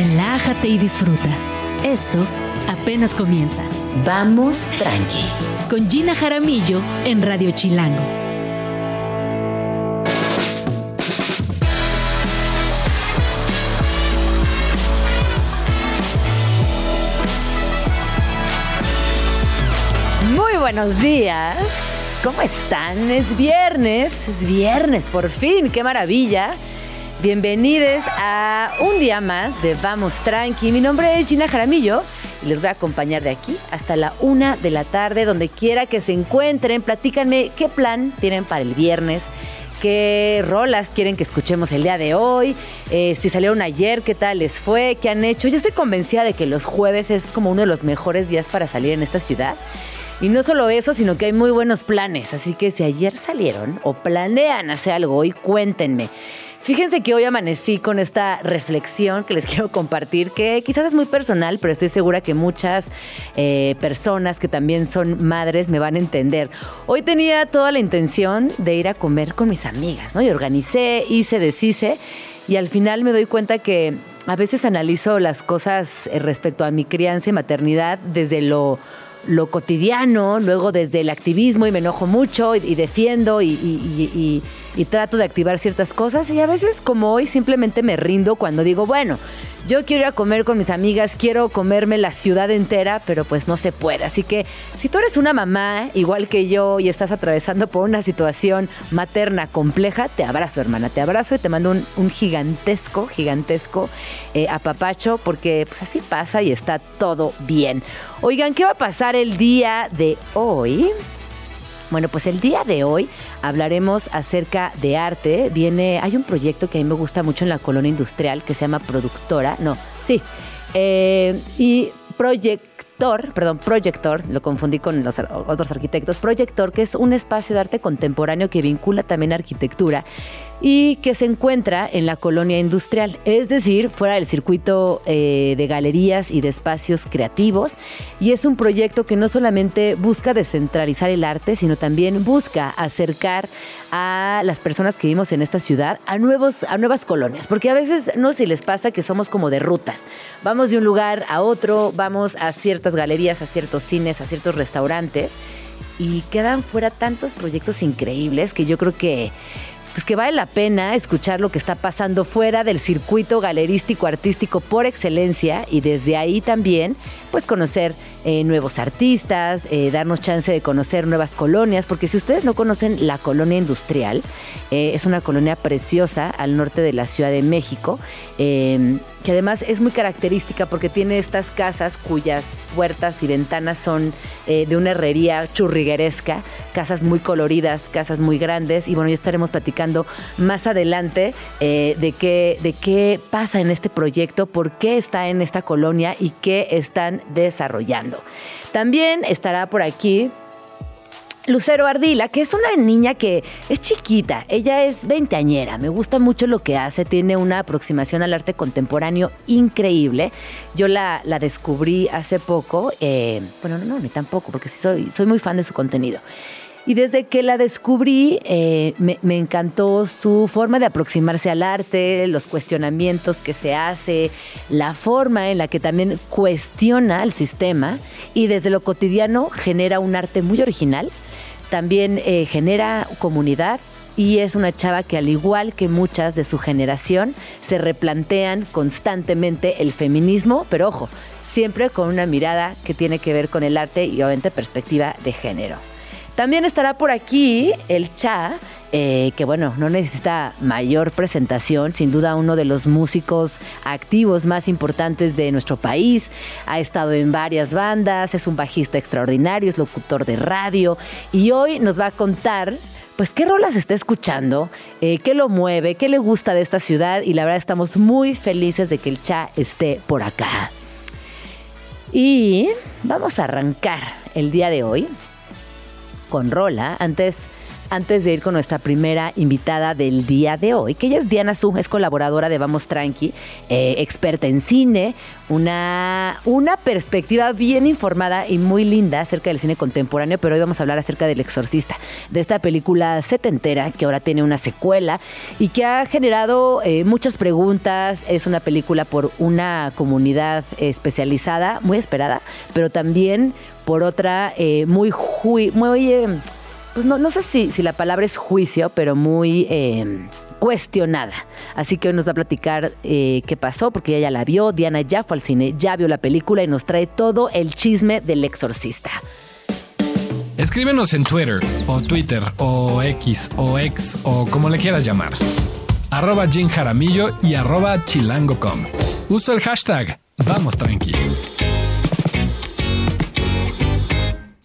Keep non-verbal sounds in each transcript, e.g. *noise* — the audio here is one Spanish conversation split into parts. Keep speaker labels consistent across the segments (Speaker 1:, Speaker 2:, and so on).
Speaker 1: relájate y disfruta. Esto apenas comienza.
Speaker 2: Vamos tranqui.
Speaker 1: Con Gina Jaramillo en Radio Chilango.
Speaker 3: Muy buenos días. ¿Cómo están? Es viernes, es viernes, por fin, qué maravilla. Bienvenidos a un día más de Vamos Tranqui. Mi nombre es Gina Jaramillo y les voy a acompañar de aquí hasta la una de la tarde, donde quiera que se encuentren. Platícanme qué plan tienen para el viernes, qué rolas quieren que escuchemos el día de hoy, eh, si salieron ayer, qué tal les fue, qué han hecho. Yo estoy convencida de que los jueves es como uno de los mejores días para salir en esta ciudad. Y no solo eso, sino que hay muy buenos planes. Así que si ayer salieron o planean hacer algo hoy, cuéntenme. Fíjense que hoy amanecí con esta reflexión que les *laughs* quiero compartir, que quizás es muy personal, pero estoy segura que muchas eh, personas que también son madres me van a entender. Hoy tenía toda la intención de ir a comer con mis amigas, ¿no? Y organicé, hice, deshice, y al final me doy cuenta que a veces analizo las cosas eh, respecto a mi crianza y maternidad desde lo lo cotidiano, luego desde el activismo y me enojo mucho y, defiendo y, trato de activar ciertas cosas y a veces como hoy simplemente me rindo cuando digo, bueno, yo quiero ir a comer con mis amigas, quiero comerme la ciudad entera, pero pues no se puede. Así que si tú eres una mamá igual que yo y estás atravesando por una situación materna compleja, te abrazo hermana, te abrazo y te mando un, gigantesco, gigantesco eh, apapacho porque pues así pasa y está todo bien. Oigan, ¿qué va a pasar el día de hoy? Bueno, pues el día de hoy hablaremos acerca de arte. Viene, hay un proyecto que a mí me gusta mucho en la colonia industrial que se llama Productora. No, sí. Eh, y Proyector, perdón, Proyector, lo confundí con los otros arquitectos. Proyector, que es un espacio de arte contemporáneo que vincula también arquitectura y que se encuentra en la colonia industrial, es decir, fuera del circuito eh, de galerías y de espacios creativos. Y es un proyecto que no solamente busca descentralizar el arte, sino también busca acercar a las personas que vivimos en esta ciudad a, nuevos, a nuevas colonias. Porque a veces no si les pasa que somos como de rutas. Vamos de un lugar a otro, vamos a ciertas galerías, a ciertos cines, a ciertos restaurantes. Y quedan fuera tantos proyectos increíbles que yo creo que pues que vale la pena escuchar lo que está pasando fuera del circuito galerístico artístico por excelencia y desde ahí también pues conocer eh, nuevos artistas, eh, darnos chance de conocer nuevas colonias, porque si ustedes no conocen la colonia industrial, eh, es una colonia preciosa al norte de la Ciudad de México, em, que además es muy característica porque tiene estas casas cuyas puertas y ventanas son de una herrería churrigueresca, casas muy coloridas, casas muy grandes, y bueno, ya estaremos platicando más adelante de, qué, de qué pasa en este proyecto, por qué está en esta colonia y qué están desarrollando. También estará por aquí Lucero Ardila, que es una niña que es chiquita, ella es veinteañera, me gusta mucho lo que hace, tiene una aproximación al arte contemporáneo increíble. Yo la, descubrí hace poco, eh, bueno, no, no, ni tampoco, porque soy, soy muy fan de su contenido. Y desde que la descubrí, eh, me, encantó su forma de aproximarse al arte, los cuestionamientos que se hace, la forma en la que también cuestiona el sistema y desde lo cotidiano genera un arte muy original. También eh, genera comunidad y es una chava que al igual que muchas de su generación se replantean constantemente el feminismo, pero ojo, siempre con una mirada que tiene que ver con el arte y obviamente perspectiva de género. También estará por aquí el Cha, eh, que bueno, no necesita mayor presentación, sin duda uno de los músicos activos más importantes de nuestro país, ha estado en varias bandas, es un bajista extraordinario, es locutor de radio y hoy nos va a contar pues qué rolas está escuchando, eh, qué lo mueve, qué le gusta de esta ciudad y la verdad estamos muy felices de que el Cha esté por acá. Y vamos a arrancar el día de hoy con rola. Antes antes de ir con nuestra primera invitada del día de hoy, que ella es Diana Su, es colaboradora de Vamos Tranqui, eh, experta en cine, una, una perspectiva bien informada y muy linda acerca del cine contemporáneo, pero hoy vamos a hablar acerca del Exorcista, de esta película setentera que ahora tiene una secuela y que ha generado eh, muchas preguntas. Es una película por una comunidad especializada, muy esperada, pero también por otra eh, muy, muy eh, pues no, no sé si, si, la palabra es juicio, pero muy eh, cuestionada. Así que hoy nos va a platicar eh, qué pasó, porque ella ya la vio, Diana ya fue al cine, ya vio la película y nos trae todo el chisme del exorcista.
Speaker 4: Escríbenos en Twitter, o Twitter, o X, o X, o como le quieras llamar. Arroba Jim Jaramillo y arroba chilango.com. Uso el hashtag Vamos Tranqui.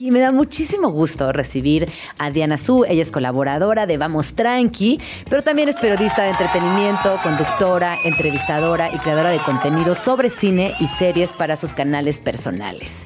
Speaker 3: Y me da muchísimo gusto recibir a Diana Su. Ella es colaboradora de Vamos Tranqui, pero también es periodista de entretenimiento, conductora, entrevistadora y creadora de contenido sobre cine y series para sus canales personales.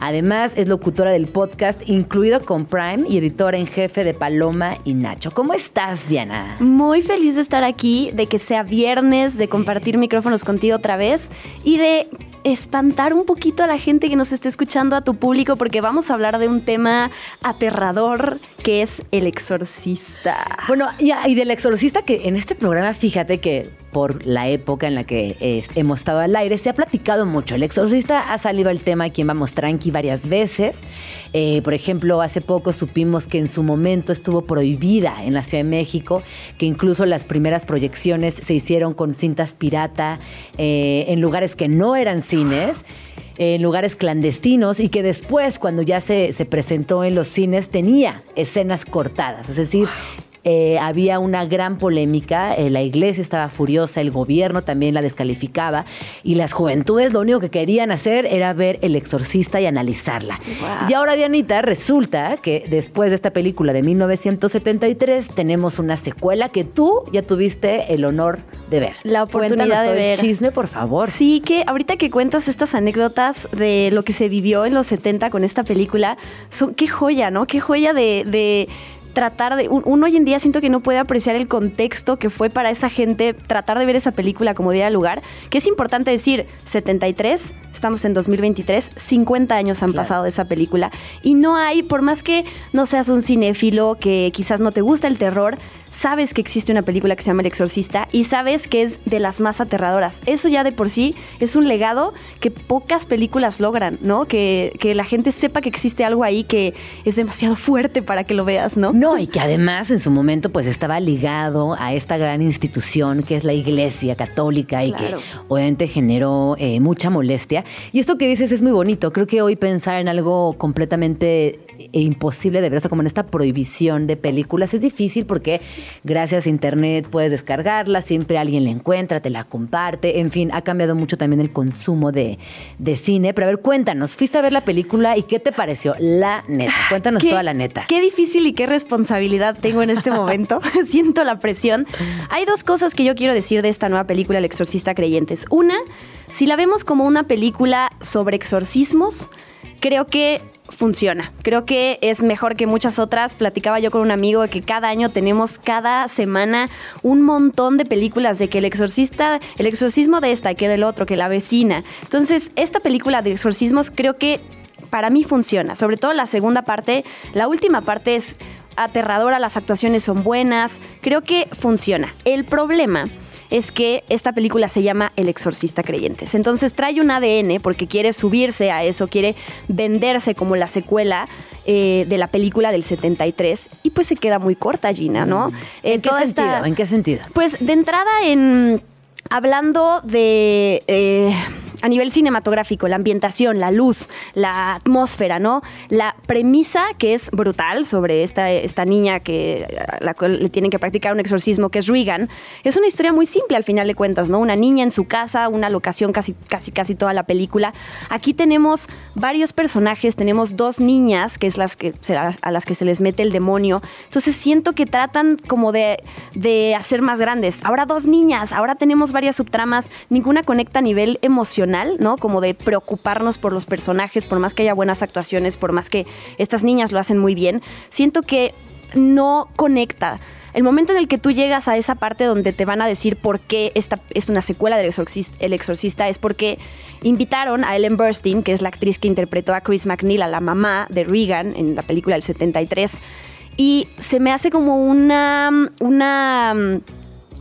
Speaker 3: Además, es locutora del podcast Incluido con Prime y editora en jefe de Paloma y Nacho. ¿Cómo estás, Diana?
Speaker 5: Muy feliz de estar aquí, de que sea viernes, de compartir micrófonos contigo otra vez y de espantar un poquito a la gente que nos esté escuchando, a tu público, porque vamos a hablar de un tema aterrador que es el exorcista.
Speaker 3: Bueno, y, y del exorcista que en este programa, fíjate que por la época en la que eh, hemos estado al aire, se ha platicado mucho. El exorcista ha salido al tema aquí en Vamos Tranqui varias veces. Eh, por ejemplo, hace poco supimos que en su momento estuvo prohibida en la Ciudad de México, que incluso las primeras proyecciones se hicieron con cintas pirata eh, en lugares que no eran cines en lugares clandestinos y que después, cuando ya se, se, presentó en los cines, tenía escenas cortadas. Es decir, eh, había una gran polémica, eh, la iglesia estaba furiosa, el gobierno también la descalificaba y las juventudes lo único que querían hacer era ver El Exorcista y analizarla. Wow. Y ahora, Dianita, resulta que después de esta película de 1973 tenemos una secuela que tú ya tuviste el honor de ver.
Speaker 5: La oportunidad de ver.
Speaker 3: El chisme, por favor.
Speaker 5: Sí, que ahorita que cuentas estas anécdotas de lo que se vivió en los 70 con esta película, son qué joya, ¿no? Qué joya de, de tratar de. Uno hoy en día siento que no puede apreciar el contexto que fue para esa gente tratar de ver esa película como día de lugar. Que es importante decir, 73, estamos en 2023, 50 años han claro. pasado de esa película. Y no hay, por más que no seas un cinéfilo, que quizás no te gusta el terror, sabes que existe una película que se llama El Exorcista y sabes que es de las más aterradoras. Eso ya de por sí es un legado que pocas películas logran, ¿no? Que, que la gente sepa que existe algo ahí que es demasiado *laughs* fuerte para que lo veas, ¿no?
Speaker 3: No, y que además en su momento pues estaba ligado a esta gran institución que es la Iglesia Católica y claro. que obviamente generó eh, mucha molestia. Y esto que dices es muy bonito. Creo que hoy pensar en algo completamente imposible de ver, o sea, como en esta prohibición de películas es difícil porque gracias a internet puedes descargarla, siempre alguien la encuentra, te la comparte, en fin, ha cambiado mucho también el consumo de, de cine. Pero a ver, cuéntanos, fuiste a ver la película y ¿qué te pareció? La neta, cuéntanos
Speaker 5: qué,
Speaker 3: toda la neta.
Speaker 5: Qué difícil y qué responsabilidad tengo en este momento, *laughs* *laughs* siento la presión. Hay dos cosas que yo quiero decir de esta nueva película, El Exorcista Creyentes. Una, si la vemos como una película sobre exorcismos, creo que funciona. Creo que es mejor que muchas otras. Platicaba yo con un amigo de que cada año tenemos cada semana un montón de películas de que el exorcista, el exorcismo de esta, que del otro, que la vecina. Entonces, esta película de exorcismos creo que para mí funciona. Sobre todo la segunda parte, la última parte es aterradora, las actuaciones son buenas, creo que funciona. El problema es que esta película se llama El Exorcista Creyentes. Entonces trae un ADN porque quiere subirse a eso, quiere venderse como la secuela eh, de la película del 73 y pues se queda muy corta Gina, ¿no?
Speaker 3: ¿En, eh, qué, sentido? Esta, ¿En qué sentido?
Speaker 5: Pues de entrada en... Hablando de... Eh, a nivel cinematográfico, la ambientación, la luz, la atmósfera, ¿no? La premisa que es brutal sobre esta, esta niña que a la cual le tienen que practicar un exorcismo, que es Regan, es una historia muy simple al final de cuentas, ¿no? Una niña en su casa, una locación casi, casi, casi toda la película. Aquí tenemos varios personajes, tenemos dos niñas, que es las que a las que se les mete el demonio. Entonces siento que tratan como de, de hacer más grandes. Ahora dos niñas, ahora tenemos varias subtramas, ninguna conecta a nivel emocional ¿no? Como de preocuparnos por los personajes, por más que haya buenas actuaciones, por más que estas niñas lo hacen muy bien. Siento que no conecta. El momento en el que tú llegas a esa parte donde te van a decir por qué esta es una secuela del Exorcista, El Exorcista es porque invitaron a Ellen Burstyn, que es la actriz que interpretó a Chris McNeil, a la mamá de Regan en la película del 73. Y se me hace como una, una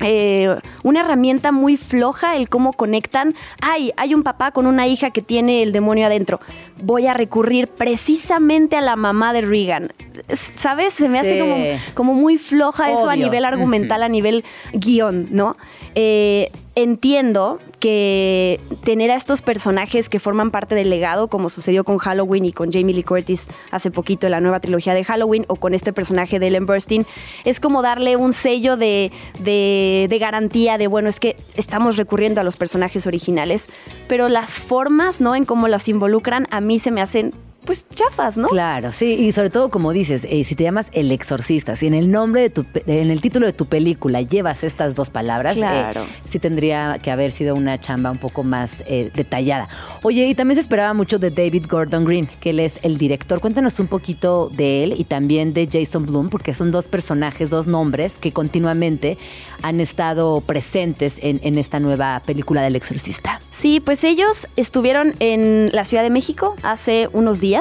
Speaker 5: eh, una herramienta muy floja el cómo conectan. Ay, hay un papá con una hija que tiene el demonio adentro. Voy a recurrir precisamente a la mamá de Regan. ¿Sabes? Se me hace como, como muy floja eso a nivel argumental, a nivel guion, ¿no? Eh, entiendo que tener a estos personajes que forman parte del legado, como sucedió con Halloween y con Jamie Lee Curtis hace poquito en la nueva trilogía de Halloween, o con este personaje de Ellen Burstyn, es como darle un sello de, de garantía de, bueno, es que estamos recurriendo a los personajes originales, pero las formas, ¿no? En cómo las involucran, a mí se me hacen pues chafas, ¿no?
Speaker 3: Claro, sí, y sobre todo como dices, eh, si te llamas El Exorcista, si en el nombre de tu, en el título de tu película llevas estas dos palabras, eh,
Speaker 5: claro.
Speaker 3: sí tendría que haber sido una chamba un poco más eh, detallada. Oye, y también se esperaba mucho de David Gordon Green, que él es el director. Cuéntanos un poquito de él y también de Jason Bloom, porque son dos personajes, dos nombres que continuamente han estado presentes en, en esta nueva película del Exorcista.
Speaker 5: Sí, pues ellos estuvieron en la Ciudad de México hace unos días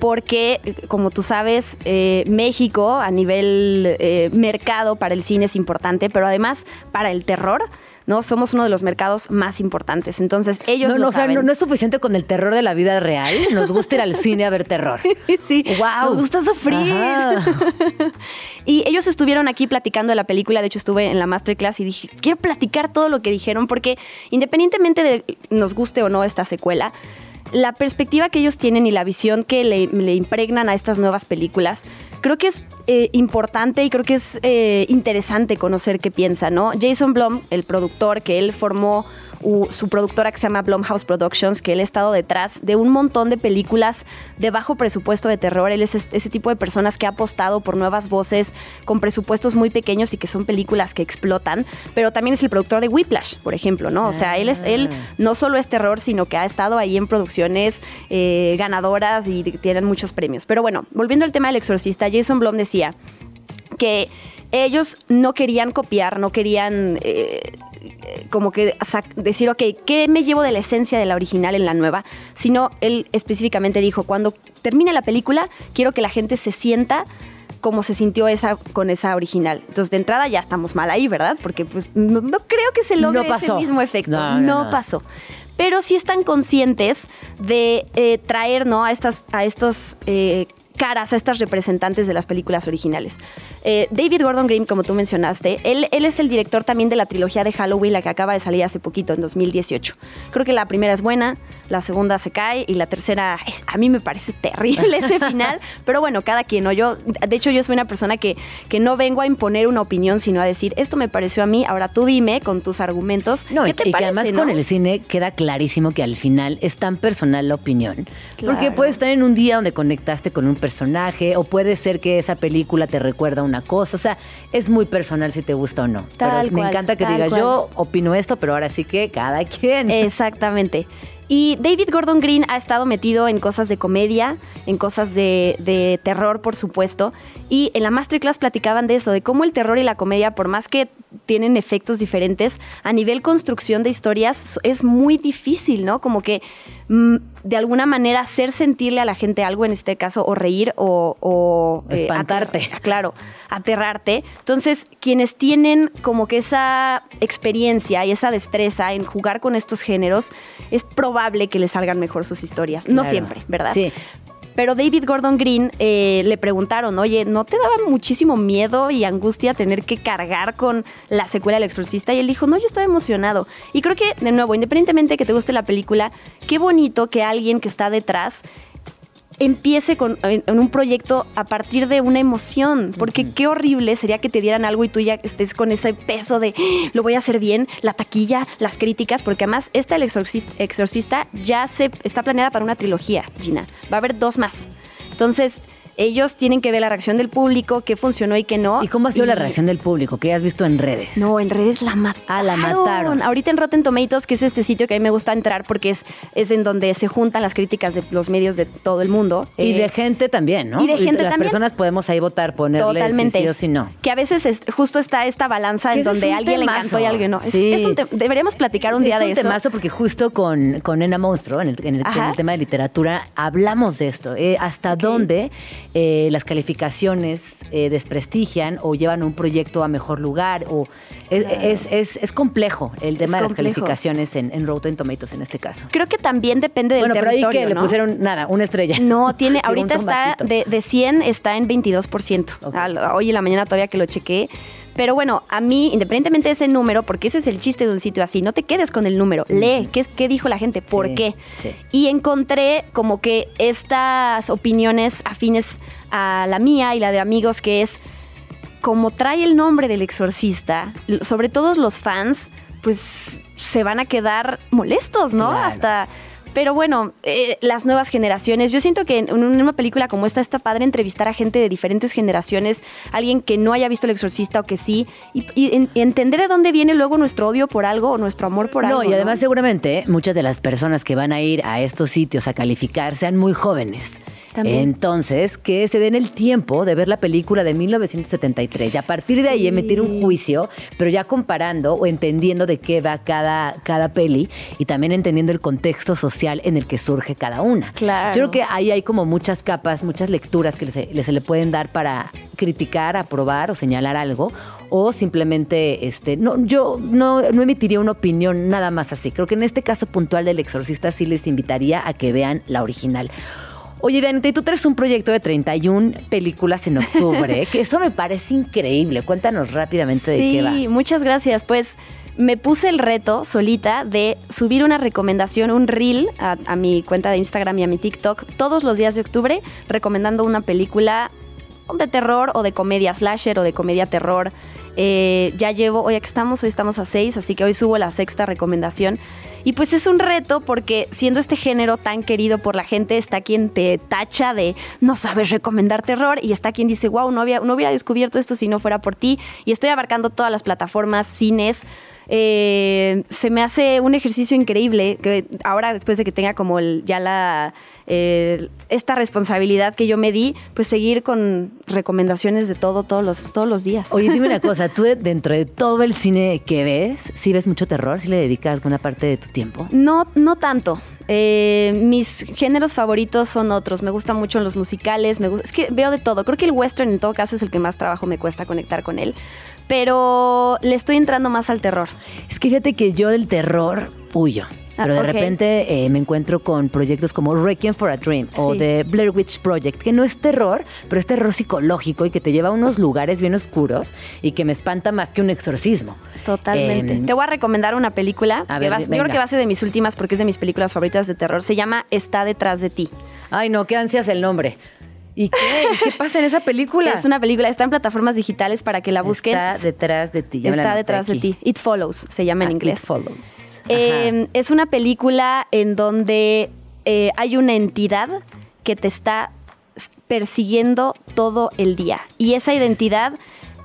Speaker 5: porque, como tú sabes, eh, México a nivel eh, mercado para el cine es importante, pero además para el terror. ¿no? Somos uno de los mercados más importantes. Entonces, ellos
Speaker 3: no,
Speaker 5: lo
Speaker 3: no,
Speaker 5: saben.
Speaker 3: O sea, no, es suficiente con el terror de la vida real. Nos gusta ir al cine a ver terror. *laughs*
Speaker 5: sí,
Speaker 3: wow.
Speaker 5: nos gusta sufrir. *laughs* y ellos estuvieron aquí platicando de la película. De hecho, estuve en la masterclass y dije, quiero platicar todo lo que dijeron, porque independientemente de nos guste o no esta secuela, la perspectiva que ellos tienen y la visión que le, impregnan a estas nuevas películas, creo que es eh, importante y creo que es eh, interesante conocer qué piensa, ¿no? Jason Blum, el productor que él formó su productora que se llama Blumhouse Productions, que él ha estado detrás de un montón de películas de bajo presupuesto de terror. Él es ese tipo de personas que ha apostado por nuevas voces con presupuestos muy pequeños y que son películas que explotan, pero también es el productor de Whiplash, por ejemplo, ¿no? O sea, él es él ah. no solo es terror, sino que ha estado ahí en producciones eh, ganadoras y tienen muchos premios. Pero bueno, volviendo al tema del exorcista, Jason Blum decía que ellos no querían copiar, no querían eh, como que decir, ok, ¿qué me llevo de la esencia de la original en la nueva? Sino él específicamente dijo, cuando termine la película, quiero que la gente se sienta como se sintió esa con esa original. Entonces, de entrada ya estamos mal ahí, ¿verdad? Porque pues no, creo que se logre ese mismo efecto. No, pasó. Pero sí están conscientes de eh, traer ¿no? a, estas, a estos eh, caras a estas representantes de las películas originales. Eh, David Gordon Green, como tú mencionaste, él, él es el director también de la trilogía de Halloween, la que acaba de salir hace poquito, en 2018. Creo que la primera es buena, la segunda se cae y la tercera, a mí me parece terrible ese *laughs* final, pero bueno, cada quien, ¿no? Yo, de hecho, yo soy una persona que, que no vengo a imponer una opinión, sino a decir, esto me pareció a mí, ahora tú dime con tus argumentos.
Speaker 3: No,
Speaker 5: ¿qué te
Speaker 3: y,
Speaker 5: parece,
Speaker 3: que además con el cine queda clarísimo que al final es tan personal la opinión. Porque puedes estar en un día donde conectaste con un personaje o puede ser que esa película te recuerda una cosa. O sea, es muy personal si te gusta o no.
Speaker 5: Tal
Speaker 3: me encanta que digas, yo opino esto, pero ahora sí que cada quien.
Speaker 5: Exactamente. Y David Gordon Green ha estado metido en cosas de comedia, en cosas de, terror, por supuesto. Y en la masterclass platicaban de eso, de cómo el terror y la comedia, por más que tienen efectos diferentes, a nivel construcción de historias es muy difícil, ¿no? Como que mm, de alguna manera hacer sentirle a la gente algo, en este caso, o reír o...
Speaker 3: Eh, Espantarte. *laughs*
Speaker 5: claro, aterrarte. Entonces, quienes tienen como que esa experiencia y esa destreza en jugar con estos géneros, es probable que les salgan mejor sus historias. No siempre, ¿verdad?
Speaker 3: Sí.
Speaker 5: Pero David Gordon Green eh, le preguntaron, oye, ¿no te daba muchísimo miedo y angustia tener que cargar con la secuela del exorcista? Y él dijo, no, yo estaba emocionado. Y creo que, de nuevo, independientemente de que te guste la película, qué bonito que alguien que está detrás empiece con, en, un proyecto a partir de una emoción, porque qué horrible sería que te dieran algo y tú ya estés con ese peso de ¡Ah! lo voy a hacer bien, la taquilla, las críticas, porque además esta El Exorcista, exorcista ya se está planeada para una trilogía, Gina. Va a haber dos más. Entonces, ellos tienen que ver la reacción del público, qué funcionó y qué no.
Speaker 3: ¿Y cómo ha sido la reacción del público? ¿Qué has visto en redes?
Speaker 5: No, en redes la mataron.
Speaker 3: Ah, la mataron.
Speaker 5: Ahorita en Rotten Tomatoes, que es este sitio que a mí me gusta entrar porque es, es en donde se juntan las críticas de los medios de todo el mundo.
Speaker 3: Y
Speaker 5: Eh,
Speaker 3: de gente también, ¿no?
Speaker 5: y de gente
Speaker 3: Las
Speaker 5: también.
Speaker 3: personas podemos ahí votar, ponerle
Speaker 5: Totalmente.
Speaker 3: si sí o si no.
Speaker 5: Que a veces es- justo está esta balanza en
Speaker 3: es
Speaker 5: donde
Speaker 3: un
Speaker 5: a alguien le encantó y a alguien no. Es-
Speaker 3: Sí.
Speaker 5: es un deberíamos platicar un día
Speaker 3: es
Speaker 5: de
Speaker 3: un
Speaker 5: eso.
Speaker 3: temazo porque justo con, con Nena Monstruo, en el, en el-
Speaker 5: Ajá.
Speaker 3: en el tema de literatura, hablamos de esto. eh, hasta dónde eh, las calificaciones eh, desprestigian o llevan un proyecto a mejor lugar. o es, es, es- es complejo el tema de las
Speaker 5: complejo.
Speaker 3: calificaciones en, en Rotten Tomatoes en este caso.
Speaker 5: Creo que también depende del
Speaker 3: bueno, pero ahí
Speaker 5: territorio,
Speaker 3: que le
Speaker 5: ¿no?
Speaker 3: pusieron nada, una estrella.
Speaker 5: No, tiene, *laughs* ahorita está de, de 100 está en 22%.
Speaker 3: Ok.
Speaker 5: Al- hoy en la mañana todavía que lo chequé. Pero bueno, a mí, independientemente de ese número, porque ese es el chiste de un sitio así, no te quedes con el número, lee qué, qué dijo la gente, por
Speaker 3: Sí,
Speaker 5: qué.
Speaker 3: sí.
Speaker 5: Y encontré como que estas opiniones afines a la mía y la de amigos, que es como trae el nombre del exorcista, sobre todo los fans, pues se van a quedar molestos, ¿no?
Speaker 3: Claro.
Speaker 5: Hasta. Pero bueno, eh, las nuevas generaciones. Yo siento que en una película como esta está padre entrevistar a gente de diferentes generaciones, alguien que no haya visto El Exorcista o que sí, y, y en- y entender de dónde viene luego nuestro odio por algo o nuestro amor por algo.
Speaker 3: No, y además seguramente muchas de las personas que van a ir a estos sitios a calificar sean muy jóvenes.
Speaker 5: También.
Speaker 3: Entonces, que se den el tiempo de ver la película de 1973 y a partir de ahí emitir un juicio, pero ya comparando o entendiendo de qué va cada, cada peli y también entendiendo el contexto social en el que surge cada una.
Speaker 5: Claro.
Speaker 3: Yo creo que ahí hay como muchas capas, muchas lecturas que se, le- se le pueden dar para criticar, aprobar o señalar algo o simplemente, este, no, yo no, no emitiría una opinión nada más así. Creo que en este caso puntual del exorcista sí les invitaría a que vean la original. Oye, Dianita, y tú traes un proyecto de 31 películas en octubre, *laughs* que eso me parece increíble. Cuéntanos rápidamente de qué va.
Speaker 5: Sí, muchas gracias. Pues me puse el reto solita de subir una recomendación, un reel a, a mi cuenta de Instagram y a mi TikTok todos los días de octubre, recomendando una película de terror o de comedia slasher o de comedia terror. Eh, ya llevo, hoy aquí estamos, hoy estamos a seis, así que hoy subo la sexta recomendación. Y pues es un reto porque siendo este género tan querido por la gente, está quien te tacha de no sabes recomendar terror y está quien dice, wow, no, había, no hubiera descubierto esto si no fuera por ti. Y estoy abarcando todas las plataformas, cines. Eh, se me hace un ejercicio increíble que ahora después de que tenga como el- ya la eh, esta responsabilidad que yo me di, pues seguir con recomendaciones de todo todos los todos los días.
Speaker 3: Oye, dime una *laughs* cosa, tú de- dentro de todo el cine que ves, ¿sí ves mucho terror? ¿Sí le dedicas alguna parte de tu tiempo?
Speaker 5: No, no tanto. Eh, mis géneros favoritos son otros. Me gustan mucho los musicales. Me gusta, es que veo de todo. Creo que el western en todo caso es el que más trabajo me cuesta conectar con él. Pero le estoy entrando más al terror.
Speaker 3: Es que fíjate que yo del terror huyo.
Speaker 5: Ah,
Speaker 3: Pero de repente eh, me encuentro con proyectos como Requiem for a Dream o. The Blair Witch Project, que no es terror, pero es terror psicológico y que te lleva a unos lugares bien oscuros y que me espanta más que un exorcismo.
Speaker 5: Totalmente. Te voy a recomendar una película.
Speaker 3: A
Speaker 5: que
Speaker 3: ver,
Speaker 5: yo creo que va a ser de mis últimas porque es de mis películas favoritas de terror. Se llama Está detrás de ti.
Speaker 3: Ay, no, qué ansias el nombre. ¿Y qué? ¿Qué pasa en esa película?
Speaker 5: Es una película, está en plataformas digitales para que la busquen.
Speaker 3: Está detrás de ti. ya
Speaker 5: Está detrás de ti. It Follows, se llama en
Speaker 3: Ah,
Speaker 5: inglés.
Speaker 3: It Follows.
Speaker 5: Eh, es una película en donde eh, hay una entidad que te está persiguiendo todo el día. Y esa identidad,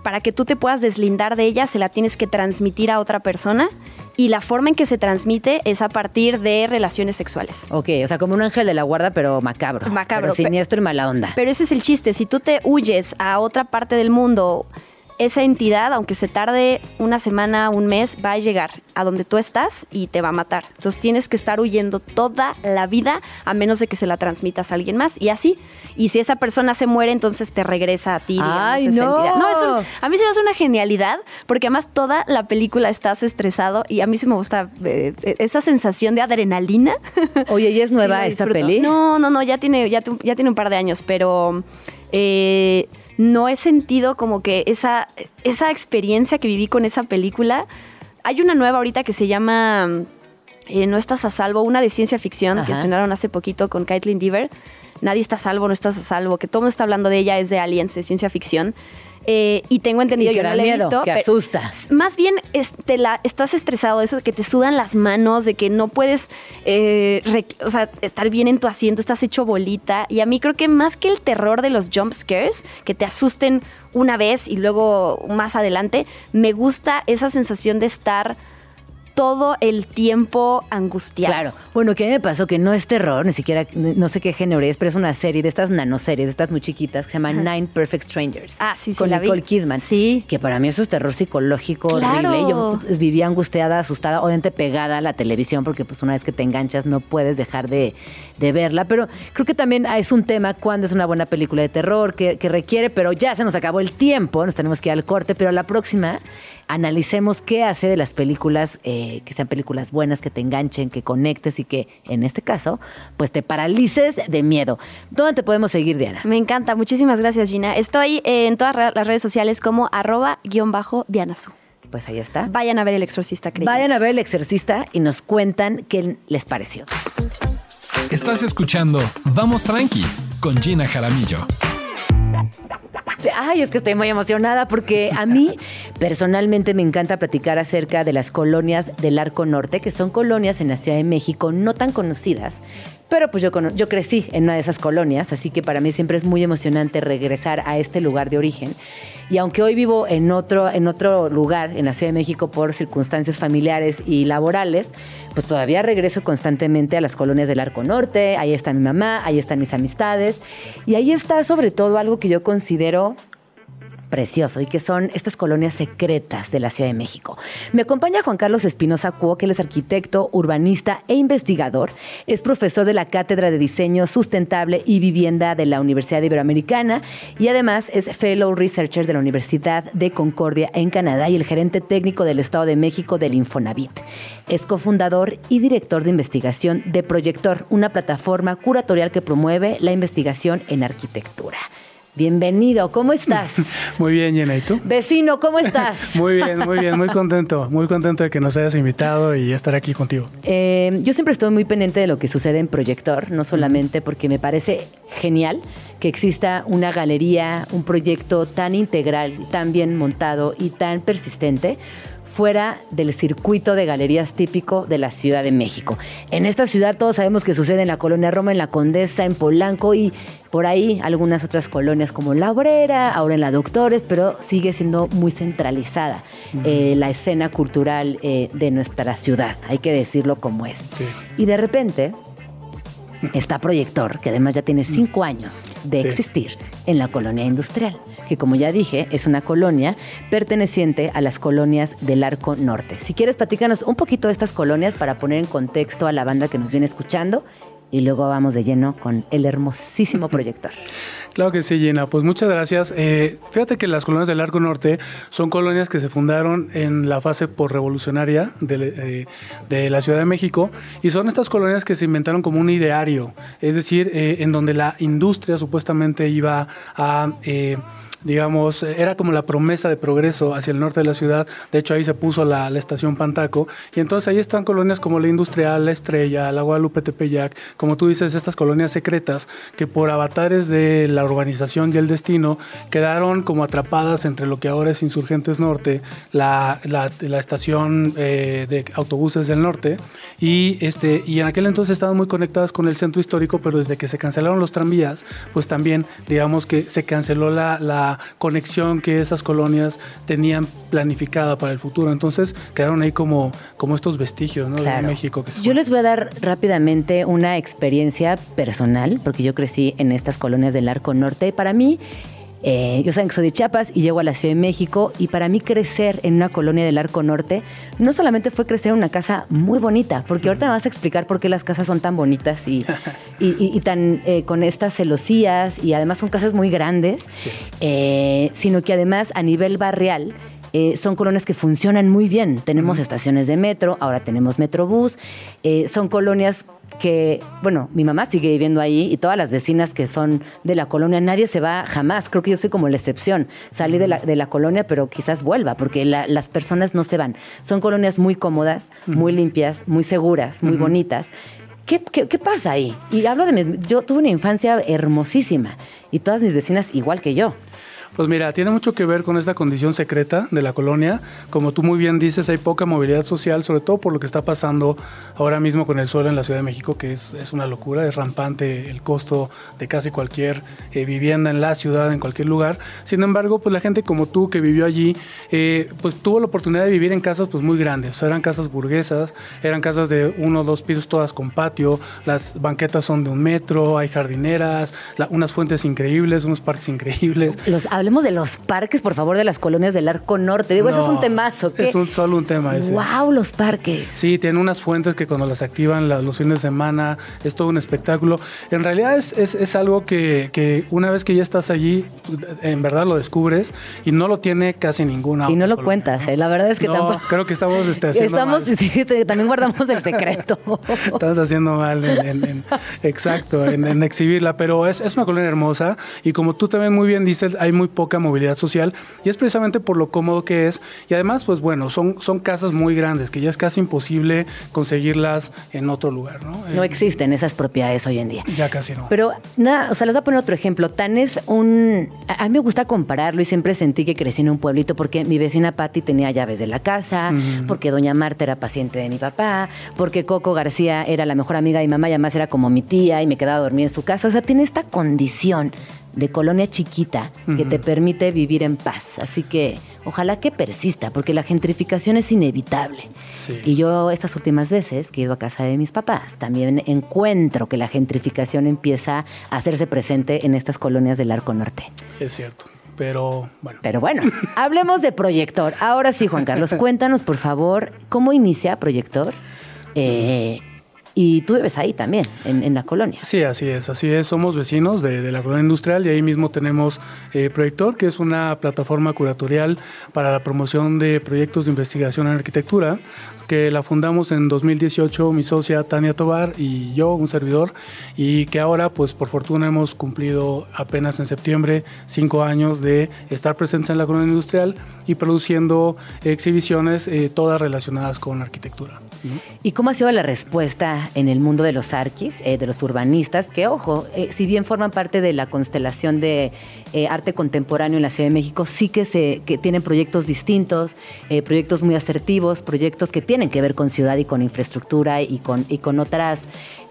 Speaker 5: para que tú te puedas deslindar de ella, se la tienes que transmitir a otra persona. Y la forma en que se transmite es a partir de relaciones sexuales.
Speaker 3: Ok, o sea, como un ángel de la guarda, pero macabro.
Speaker 5: Macabro,
Speaker 3: Pero
Speaker 5: pe-
Speaker 3: siniestro y mala onda.
Speaker 5: Pero ese es el chiste. Si tú te huyes a otra parte del mundo, esa entidad, aunque se tarde una semana, un mes, va a llegar a donde tú estás y te va a matar. Entonces tienes que estar huyendo toda la vida a menos de que se la transmitas a alguien más. Y así. Y si esa persona se muere, entonces te regresa a ti. digamos,
Speaker 3: ¡Ay,
Speaker 5: esa
Speaker 3: no!
Speaker 5: entidad. No, es un- a mí se me hace una genialidad porque además toda la película estás estresado y a mí sí me gusta eh, esa sensación de adrenalina. *laughs*
Speaker 3: Oye, ¿y es
Speaker 5: Sí,
Speaker 3: nueva
Speaker 5: la
Speaker 3: esta peli?
Speaker 5: No, no, no, ya tiene, ya, ya tiene un par de años, pero eh, no he sentido como que esa, esa experiencia que viví con esa película. Hay una nueva ahorita que se llama eh, No estás a salvo, una de ciencia ficción
Speaker 3: Ajá.
Speaker 5: que estrenaron hace poquito con Caitlin Dever. Nadie está a salvo, no estás a salvo, que todo el mundo está hablando de ella, es de aliens, de ciencia ficción. Eh, y tengo entendido,
Speaker 3: Y que
Speaker 5: yo no la he
Speaker 3: miedo,
Speaker 5: visto.
Speaker 3: que
Speaker 5: pero-
Speaker 3: asusta.
Speaker 5: Más bien es- te la, estás estresado de eso, de que te sudan las manos, de que no puedes eh, o sea, estar bien en tu asiento, estás hecho bolita. Y a mí creo que más que el terror de los jump scares, que te asusten una vez y luego más adelante, me gusta esa sensación de estar todo el tiempo angustiado.
Speaker 3: Claro. Bueno, que a mí me pasó que no es terror, ni siquiera, no sé qué género es, pero es una serie de estas nanoseries, de estas muy chiquitas, que se llama Nine Perfect Strangers.
Speaker 5: Ah, sí, sí,
Speaker 3: Con
Speaker 5: la vi.
Speaker 3: Nicole Kidman.
Speaker 5: Sí.
Speaker 3: Que para mí eso es terror psicológico
Speaker 5: Claro.
Speaker 3: horrible. Yo vivía angustiada, asustada, obviamente pegada a la televisión, porque pues una vez que te enganchas no puedes dejar de, de verla. Pero creo que también es un tema cuando es una buena película de terror que, que requiere, pero ya se nos acabó el tiempo, nos tenemos que ir al corte, pero a la próxima analicemos qué hace de las películas, eh, que sean películas buenas, que te enganchen, que conectes y que, en este caso, pues te paralices de miedo. ¿Dónde te podemos seguir, Diana?
Speaker 5: Me encanta, muchísimas gracias Gina. Estoy eh, en todas las redes sociales como arroba guion bajo Dianasu.
Speaker 3: Pues ahí está.
Speaker 5: Vayan a ver El Exorcista Creyentes.
Speaker 3: Vayan a ver El Exorcista y nos cuentan qué les pareció.
Speaker 4: Estás escuchando Vamos Tranqui con Gina Jaramillo.
Speaker 3: Ay, es que estoy muy emocionada porque a mí personalmente me encanta platicar acerca de las colonias del Arco Norte, que son colonias en la Ciudad de México no tan conocidas. Pero pues yo, yo crecí en una de esas colonias, así que para mí siempre es muy emocionante regresar a este lugar de origen. Y aunque hoy vivo en otro, en otro lugar, en la Ciudad de México, por circunstancias familiares y laborales, pues todavía regreso constantemente a las colonias del Arco Norte. Ahí está mi mamá, ahí están mis amistades. Y ahí está sobre todo algo que yo considero precioso y que son estas colonias secretas de la Ciudad de México. Me acompaña Juan Carlos Espinosa Cuo, que es arquitecto, urbanista e investigador. Es profesor de la Cátedra de Diseño Sustentable y Vivienda de la Universidad Iberoamericana y además es Fellow Researcher de la Universidad de Concordia en Canadá y el gerente técnico del Estado de México del Infonavit. Es cofundador y director de investigación de Proyector, una plataforma curatorial que promueve la investigación en arquitectura. Bienvenido, ¿cómo estás? *laughs*
Speaker 6: Muy bien, Jenna, ¿y tú?
Speaker 3: Vecino, ¿cómo estás? *laughs*
Speaker 6: Muy bien, muy bien, muy contento, muy contento de que nos hayas invitado y estar aquí contigo.
Speaker 3: Eh, yo siempre estoy muy pendiente de lo que sucede en Proyector, no solamente porque me parece genial que exista una galería, un proyecto tan integral, tan bien montado y tan persistente fuera del circuito de galerías típico de la Ciudad de México. En esta ciudad todos sabemos que sucede en la Colonia Roma, en la Condesa, en Polanco y por ahí algunas otras colonias como La Obrera, ahora en la Doctores, pero sigue siendo muy centralizada eh, la escena cultural eh, de nuestra ciudad, hay que decirlo como es.
Speaker 6: Sí.
Speaker 3: Y de repente está Proyector, que además ya tiene cinco años de
Speaker 6: Sí.
Speaker 3: existir en la colonia industrial, que como ya dije, es una colonia perteneciente a las colonias del Arco Norte. Si quieres, platícanos un poquito de estas colonias para poner en contexto a la banda que nos viene escuchando y luego vamos de lleno con el hermosísimo *laughs* Proyector.
Speaker 6: Claro que sí, Gina. Pues muchas gracias. Eh, fíjate que las colonias del Arco Norte son colonias que se fundaron en la fase porrevolucionaria de, eh, de la Ciudad de México y son estas colonias que se inventaron como un ideario, es decir, eh, en donde la industria supuestamente iba a... digamos, era como la promesa de progreso hacia el norte de la ciudad. De hecho, ahí se puso la, la estación Pantaco. Y entonces ahí están colonias como la Industrial, la Estrella, la Guadalupe Tepeyac, como tú dices, estas colonias secretas que por avatares de la urbanización y el destino quedaron como atrapadas entre lo que ahora es Insurgentes Norte, la, la- la estación eh, de autobuses del norte. Y, este, y en aquel entonces estaban muy conectadas con el centro histórico, pero desde que se cancelaron los tranvías, pues también, digamos que se canceló la, la conexión que esas colonias tenían planificada para el futuro. Entonces quedaron ahí como, como estos vestigios ¿no? de. México. Que se
Speaker 3: Yo les voy a dar rápidamente una experiencia personal, porque yo crecí en estas colonias del Arco Norte. Para mí, eh, yo saben que soy de Chiapas y llego a la Ciudad de México, y para mí crecer en una colonia del Arco Norte no solamente fue crecer en una casa muy bonita, porque ahorita me vas a explicar por qué las casas son tan bonitas y, *laughs* y- y- y tan eh, con estas celosías, y además son casas muy grandes,
Speaker 6: Sí.
Speaker 3: eh, sino que además a nivel barrial eh, son colonias que funcionan muy bien. Tenemos estaciones de metro, ahora tenemos metrobús, eh, son colonias que, bueno, mi mamá sigue viviendo ahí y todas las vecinas que son de la colonia, nadie se va jamás. Creo que yo soy como la excepción. Salí de la, de la colonia, pero quizás vuelva, porque la- las personas no se van. Son colonias muy cómodas, muy limpias, muy seguras, muy bonitas. ¿Qué, qué, qué pasa ahí? Y hablo de mis... Yo tuve una infancia hermosísima y todas mis vecinas igual que yo.
Speaker 6: Pues mira, tiene mucho que ver con esta condición secreta de la colonia. Como tú muy bien dices, hay poca movilidad social, sobre todo por lo que está pasando ahora mismo con el suelo en la Ciudad de México, que es, es una locura, es rampante el costo de casi cualquier eh, vivienda en la ciudad, en cualquier lugar. Sin embargo, pues la gente como tú que vivió allí, eh, pues tuvo la oportunidad de vivir en casas pues muy grandes. O sea, eran casas burguesas, eran casas de uno o dos pisos todas con patio, las banquetas son de un metro, hay jardineras, la- unas fuentes increíbles, unos parques increíbles.
Speaker 3: Los, hablemos de los parques, por favor, de las colonias del Arco Norte. Digo, ese es
Speaker 6: No,
Speaker 3: un temazo. ¿qué?
Speaker 6: Es un, solo un tema ese.
Speaker 3: ¡Wow! Los parques.
Speaker 6: Sí, tiene unas fuentes que cuando las activan la- los fines de semana es todo un espectáculo. En realidad es, es- es algo que, que una vez que ya estás allí, en verdad lo descubres y no lo tiene casi ninguna.
Speaker 3: Y no lo
Speaker 6: otra
Speaker 3: cuentas,
Speaker 6: colonia,
Speaker 3: ¿eh? La verdad es que
Speaker 6: no,
Speaker 3: tampoco.
Speaker 6: creo que estamos este, haciendo
Speaker 3: Estamos,
Speaker 6: mal.
Speaker 3: sí, también guardamos el secreto. *laughs*
Speaker 6: Estás haciendo mal en, en- en- exacto, en, en exhibirla, pero es, es una colonia hermosa y como tú también muy bien dices, hay muy poca movilidad social y es precisamente por lo cómodo que es y además, pues bueno, son, son casas muy grandes que ya es casi imposible conseguirlas en otro lugar, ¿no?
Speaker 3: No
Speaker 6: Eh,
Speaker 3: existen esas propiedades hoy en día.
Speaker 6: Ya casi no.
Speaker 3: Pero nada, o sea, les voy a poner otro ejemplo. Tan es un. A a mí me gusta compararlo y siempre sentí que crecí en un pueblito porque mi vecina Patti tenía llaves de la casa, porque Doña Marta era paciente de mi papá, porque Coco García era la mejor amiga de mi mamá y además era como mi tía y me quedaba a dormir en su casa. O sea, tiene esta condición de colonia chiquita que te permite vivir en paz. Así que ojalá que persista, porque la gentrificación es inevitable.
Speaker 6: Sí.
Speaker 3: Y yo estas últimas veces que he ido a casa de mis papás, también encuentro que la gentrificación empieza a hacerse presente en estas colonias del Arco Norte.
Speaker 6: Es cierto, pero bueno.
Speaker 3: Pero bueno, *laughs* hablemos de Proyector. Ahora sí, Juan Carlos, *laughs* cuéntanos por favor cómo inicia Proyector. Eh, y tú vives ahí también, en, en la colonia.
Speaker 6: Sí, así es, así es. Somos vecinos de, la colonia industrial y ahí mismo tenemos eh, Proyector, que es una plataforma curatorial para la promoción de proyectos de investigación en arquitectura, que la fundamos en 2018 mi socia Tania Tobar y yo, un servidor, y que ahora, pues por fortuna, hemos cumplido apenas en septiembre cinco años de estar presentes en la colonia industrial y produciendo exhibiciones eh, todas relacionadas con arquitectura.
Speaker 3: ¿Y cómo ha sido la respuesta en el mundo de los arquis, eh, de los urbanistas, que ojo, eh, si bien forman parte de la constelación de eh, arte contemporáneo en la Ciudad de México, sí que, se, que tienen proyectos distintos, proyectos muy asertivos, proyectos que tienen que ver con ciudad y con infraestructura y con, y con otras...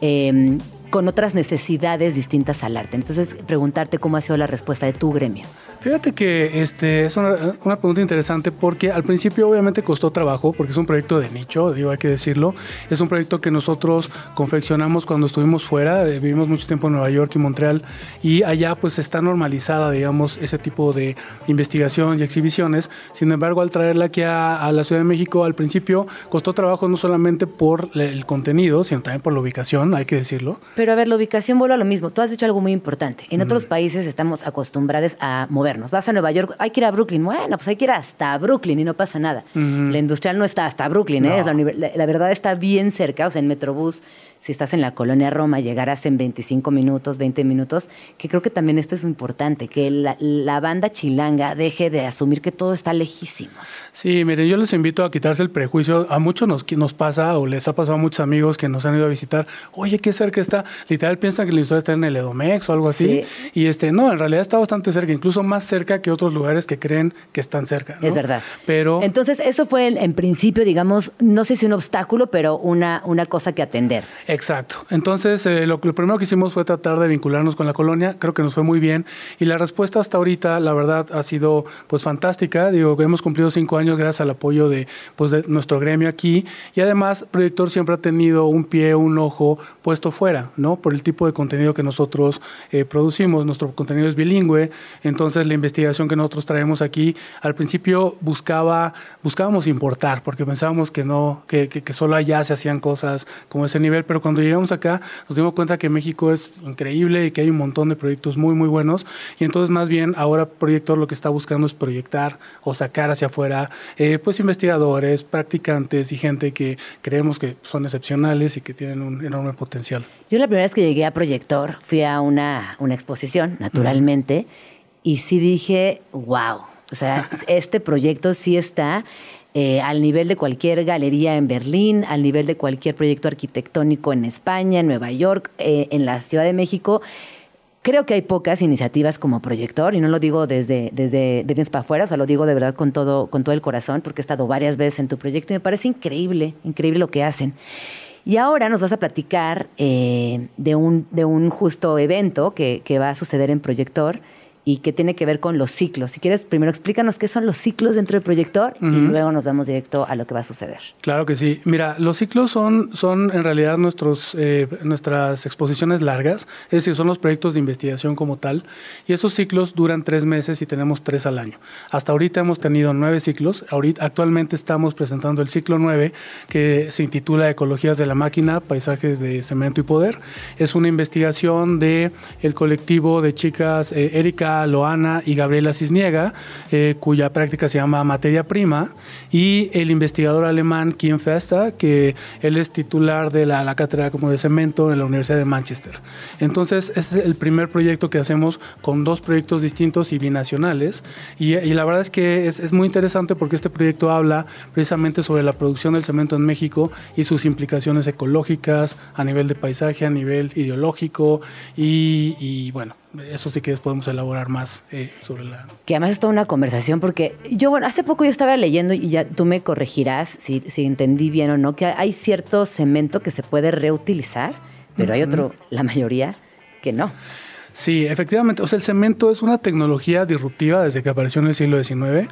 Speaker 3: eh, con otras necesidades distintas al arte. Entonces, preguntarte cómo ha sido la respuesta de tu gremio.
Speaker 6: Fíjate que este es una, una pregunta interesante porque al principio obviamente costó trabajo porque es un proyecto de nicho, digo, hay que decirlo. Es un proyecto que nosotros confeccionamos cuando estuvimos fuera, eh, vivimos mucho tiempo en Nueva York y Montreal y allá pues está normalizada, digamos, ese tipo de investigación y exhibiciones. Sin embargo, al traerla aquí a, a la Ciudad de México, al principio costó trabajo no solamente por el contenido, sino también por la ubicación, hay que decirlo.
Speaker 3: Pero a ver, la ubicación vuelve a lo mismo. Tú has dicho algo muy importante. En otros países estamos acostumbrados a movernos. Vas a Nueva York, hay que ir a Brooklyn. Bueno, pues hay que ir hasta Brooklyn y no pasa nada. La industrial no está hasta Brooklyn, ¿eh?
Speaker 6: No.
Speaker 3: La- la verdad está bien cerca. O sea, en Metrobús, si estás en la colonia Roma, llegarás en 25 minutos, 20 minutos. Que creo que también esto es importante, que la, la banda chilanga deje de asumir que todo está lejísimos.
Speaker 6: Sí, miren, yo les invito a quitarse el prejuicio. A muchos nos, nos pasa, o les ha pasado a muchos amigos que nos han ido a visitar. Oye, qué cerca está. Literal piensan que la industria está en el Edomex o algo así.
Speaker 3: Sí.
Speaker 6: Y este, no, en realidad está bastante cerca, incluso más cerca que otros lugares que creen que están cerca. ¿no?
Speaker 3: Es verdad.
Speaker 6: Pero
Speaker 3: Entonces, eso fue en, en principio, digamos, no sé si un obstáculo, pero una, una cosa que atender.
Speaker 6: Exacto. Entonces, eh, lo, lo primero que hicimos fue tratar de vincularnos con la colonia. Creo que nos fue muy bien. Y la respuesta hasta ahorita, la verdad, ha sido pues fantástica. Digo, hemos cumplido cinco años gracias al apoyo de, pues, de nuestro gremio aquí. Y además, Proyector siempre ha tenido un pie, un ojo puesto fuera, ¿no? Por el tipo de contenido que nosotros eh, producimos. Nuestro contenido es bilingüe. Entonces, la investigación que nosotros traemos aquí, al principio buscaba, buscábamos importar, porque pensábamos que no, que, que, que solo allá se hacían cosas como ese nivel. Pero cuando llegamos acá, nos dimos cuenta que México es increíble y que hay un montón de proyectos muy, muy buenos. Y entonces, más bien, ahora Proyector lo que está buscando es proyectar o sacar hacia afuera, eh, pues, investigadores, practicantes y gente que creemos que son excepcionales y que tienen un enorme potencial.
Speaker 3: Yo la primera vez que llegué a Proyector fui a una, una exposición, naturalmente, y sí dije, wow, o sea, *laughs* este proyecto sí está eh, al nivel de cualquier galería en Berlín, al nivel de cualquier proyecto arquitectónico en España, en Nueva York, eh, en la Ciudad de México. creo que hay pocas iniciativas como Proyector, y no lo digo desde, desde de para afuera, o sea, lo digo de verdad con todo, con todo el corazón, porque he estado varias veces en tu proyecto y me parece increíble, increíble lo que hacen. Y ahora nos vas a platicar eh, de, un, de un justo evento que, que va a suceder en Proyector y que tiene que ver con los ciclos. Si quieres, primero explícanos qué son los ciclos dentro del proyector y luego nos vamos directo a lo que va a suceder.
Speaker 6: Claro que sí. Mira, los ciclos son, son en realidad nuestros, eh, nuestras exposiciones largas, es decir, son los proyectos de investigación como tal, y esos ciclos duran tres meses y tenemos tres al año. Hasta ahorita hemos tenido nueve ciclos, ahorita, actualmente estamos presentando el ciclo nueve, que se intitula Ecologías de la Máquina, Paisajes de Cemento y Poder. Es una investigación de el colectivo de chicas eh, Erika Loana y Gabriela Cisniega, eh, cuya práctica se llama Materia Prima, y el investigador alemán Kim Festa, que él es titular de la, cátedra como de cemento en la Universidad de Manchester. Entonces, es el primer proyecto que hacemos con dos proyectos distintos y binacionales, y, la verdad es que es, muy interesante porque este proyecto habla precisamente sobre la producción del cemento en México y sus implicaciones ecológicas a nivel de paisaje, a nivel ideológico, y bueno, eso sí que podemos elaborar más eh, sobre la...
Speaker 3: Que además es toda una conversación porque yo, bueno, hace poco yo estaba leyendo y ya tú me corregirás si, si entendí bien o no, que hay cierto cemento que se puede reutilizar, pero hay otro, la mayoría, que no.
Speaker 6: Sí, efectivamente. O sea, el cemento es una tecnología disruptiva desde que apareció en el siglo XIX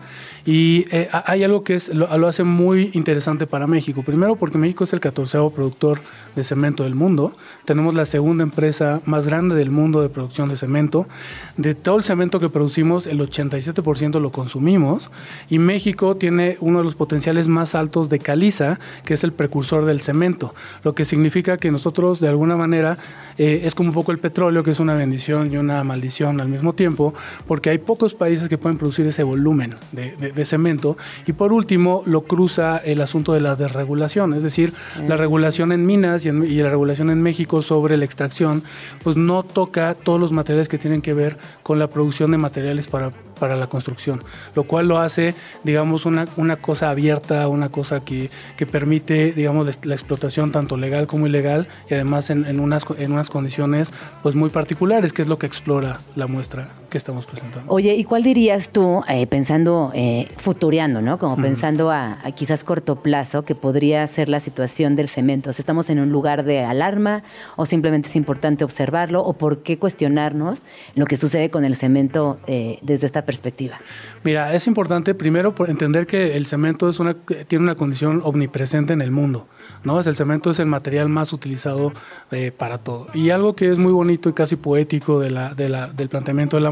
Speaker 6: y eh, hay algo que es, lo, hace muy interesante para México. Primero porque México es el catorceavo productor de cemento del mundo. Tenemos la segunda empresa más grande del mundo de producción de cemento. De todo el cemento que producimos, el 87% lo consumimos y México tiene uno de los potenciales más altos de caliza, que es el precursor del cemento, lo que significa que nosotros de alguna manera eh, es como un poco el petróleo, que es una bendición y una maldición al mismo tiempo, porque hay pocos países que pueden producir ese volumen de, cemento. Y por último, lo cruza el asunto de la desregulación, es decir, la regulación en minas y, y, la regulación en México sobre la extracción, pues no toca todos los materiales que tienen que ver con la producción de materiales para para la construcción, lo cual lo hace, digamos, una, una cosa abierta, una cosa que, que permite, digamos, la explotación tanto legal como ilegal y además en, en, unas, en unas condiciones pues muy particulares, que es lo que explora la muestra que estamos presentando.
Speaker 3: Oye, ¿y cuál dirías tú, eh, pensando, eh, futureando, ¿no? Como pensando a, a, quizás corto plazo, que podría ser la situación del cemento? O sea, ¿Estamos en un lugar de alarma o simplemente es importante observarlo o por qué cuestionarnos lo que sucede con el cemento eh, desde esta perspectiva?
Speaker 6: Mira, es importante primero entender que el cemento es una, tiene una condición omnipresente en el mundo. ¿no? El cemento es el material más utilizado eh, para todo. Y algo que es muy bonito y casi poético de la, de la, del planteamiento de la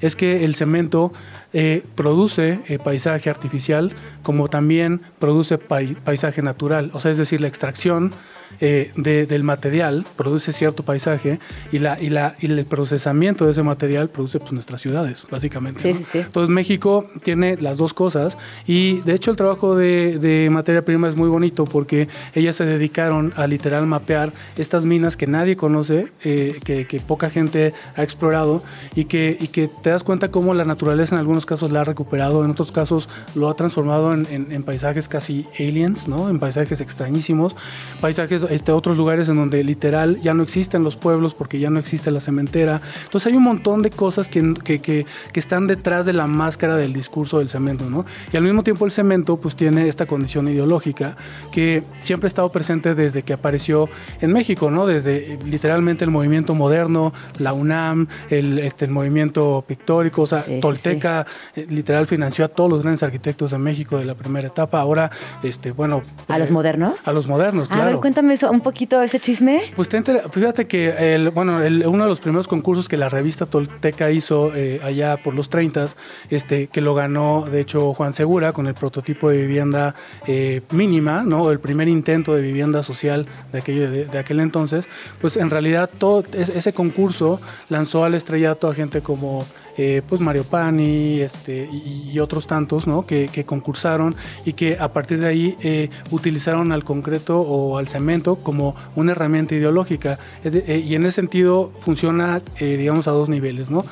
Speaker 6: es que el cemento eh, produce eh, paisaje artificial como también produce paisaje natural. O sea, es decir, la extracción eh, del material produce cierto paisaje y, la, y, la, y el procesamiento de ese material produce pues, nuestras ciudades, básicamente. Entonces México tiene las dos cosas y de hecho el trabajo de, materia prima es muy bonito porque ellas se dedicaron a literal mapear estas minas que nadie conoce, eh, que, poca gente ha explorado y que, y que te das cuenta cómo la naturaleza en algunos casos la ha recuperado, en otros casos lo ha transformado en, en paisajes casi aliens, ¿no? en paisajes extrañísimos, paisajes este, otros lugares en donde literal ya no existen los pueblos porque ya no existe la cementera. Entonces hay un montón de cosas que, que, que, están detrás de la máscara del discurso del cemento, ¿no? Y al mismo tiempo el cemento pues tiene esta condición ideológica que siempre ha estado presente desde que apareció en México, ¿no? Desde literalmente el movimiento moderno, la UNAM, el, este, el movimiento pictórico, o sea, Tolteca eh, literal financió a todos los grandes arquitectos de México de la primera etapa. Ahora, este, bueno...
Speaker 3: ¿A los modernos?
Speaker 6: A los modernos, claro. A ver,
Speaker 3: cuéntame un poquito ese chisme.
Speaker 6: Pues fíjate que el, bueno, uno de los primeros concursos que la revista Tolteca hizo eh, allá por los 30, este, que lo ganó de hecho Juan Segura con el prototipo de vivienda eh, mínima, ¿no? El primer intento de vivienda social de, aquello, de, aquel entonces, pues en realidad todo ese concurso lanzó al estrellato a gente como eh, pues Mario Pani este, y, otros tantos ¿no? que, concursaron y que a partir de ahí eh, utilizaron al concreto o al cemento como una herramienta ideológica. Eh, y en ese sentido funciona, digamos, a dos niveles. ¿no?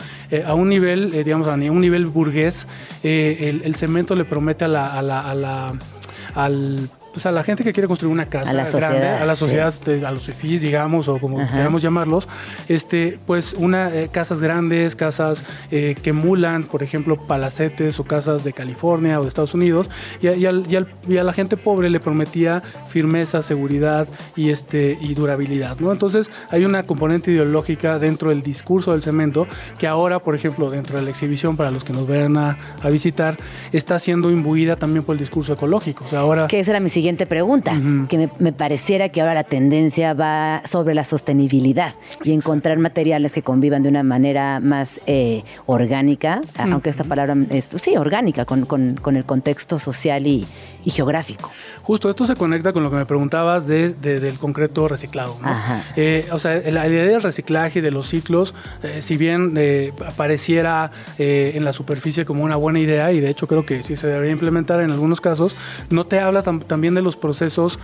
Speaker 6: a un nivel, digamos, a un nivel burgués, el, cemento le promete a la, a la, al pues a la gente que quiere construir una casa
Speaker 3: A la
Speaker 6: grande,
Speaker 3: sociedad,
Speaker 6: a la sociedad, a los fifís, digamos, o como
Speaker 3: Ajá.
Speaker 6: queramos llamarlos, este, pues una eh, casas grandes, casas eh, que emulan, por ejemplo, palacetes o casas de California o de Estados Unidos, y, a- y al- y al- y a la gente pobre le prometía firmeza, seguridad y este y durabilidad, ¿no? Entonces hay una componente ideológica dentro del discurso del cemento que ahora, por ejemplo, dentro de la exhibición para los que nos vayan a, a visitar, está siendo imbuida también por el discurso ecológico. O sea, ahora
Speaker 3: Que esa era mi siguiente pregunta,
Speaker 6: Ujú.
Speaker 3: que me, me pareciera que ahora la tendencia va sobre la sostenibilidad y encontrar materiales que convivan de una manera más eh, orgánica, aunque esta palabra es, sí, orgánica, con, con- con el contexto social y, y geográfico.
Speaker 6: Justo, esto se conecta con lo que me preguntabas de, de- del concreto reciclado. ¿no? Eh, o sea, la idea del reciclaje y de los ciclos, eh, si bien eh, pareciera eh, en la superficie como una buena idea, y de hecho creo que sí se debería implementar en algunos casos, no te habla tam- también de los procesos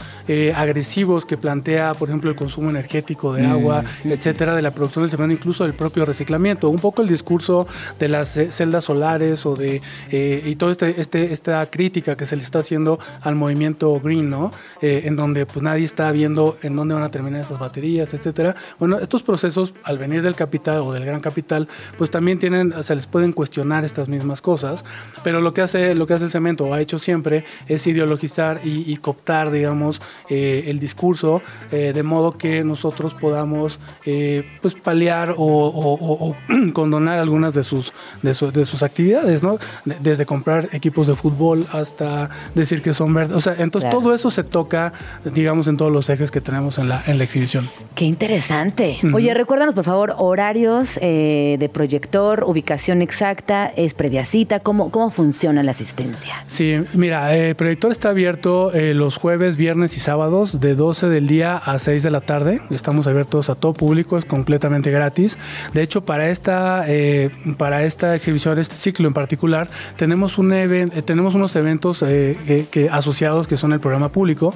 Speaker 6: agresivos que plantea, por ejemplo, el consumo energético de agua, etcétera, de la producción del cemento, incluso del propio reciclamiento. Un poco el discurso de las celdas solares o de y todo este, este esta crítica que se le está haciendo al movimiento green, ¿no? Eh, en donde pues nadie está viendo en dónde van a terminar esas baterías, etcétera. Bueno, estos procesos al venir del capital o del gran capital, pues también tienen, se les pueden cuestionar estas mismas cosas, pero lo que hace, lo que hace cemento o ha hecho siempre es ideologizar y, y cooptar, digamos, eh, el discurso eh, de modo que nosotros podamos, eh, pues paliar o, o- o- o *clears throat* condonar algunas de sus, de, su- de sus actividades, ¿no? De- desde comprar equipos de fútbol hasta decir que son verdes, o sea, entonces
Speaker 3: Claro.
Speaker 6: todo eso se toca, digamos, en todos los ejes que tenemos en la, en la exhibición.
Speaker 3: Qué interesante. Oye, recuérdanos por favor horarios eh, de proyector, ubicación exacta, es previa cita, ¿cómo, cómo funciona la asistencia?
Speaker 6: Sí, mira, el proyector está abierto eh, los jueves, viernes y sábados de 12 del día a 6 de la tarde. Estamos abiertos a todo público, es completamente gratis. De hecho, para esta, eh, para esta exhibición, este ciclo en particular, tenemos, un even- eh, tenemos unos eventos eh, que, que asociados que son el programa público.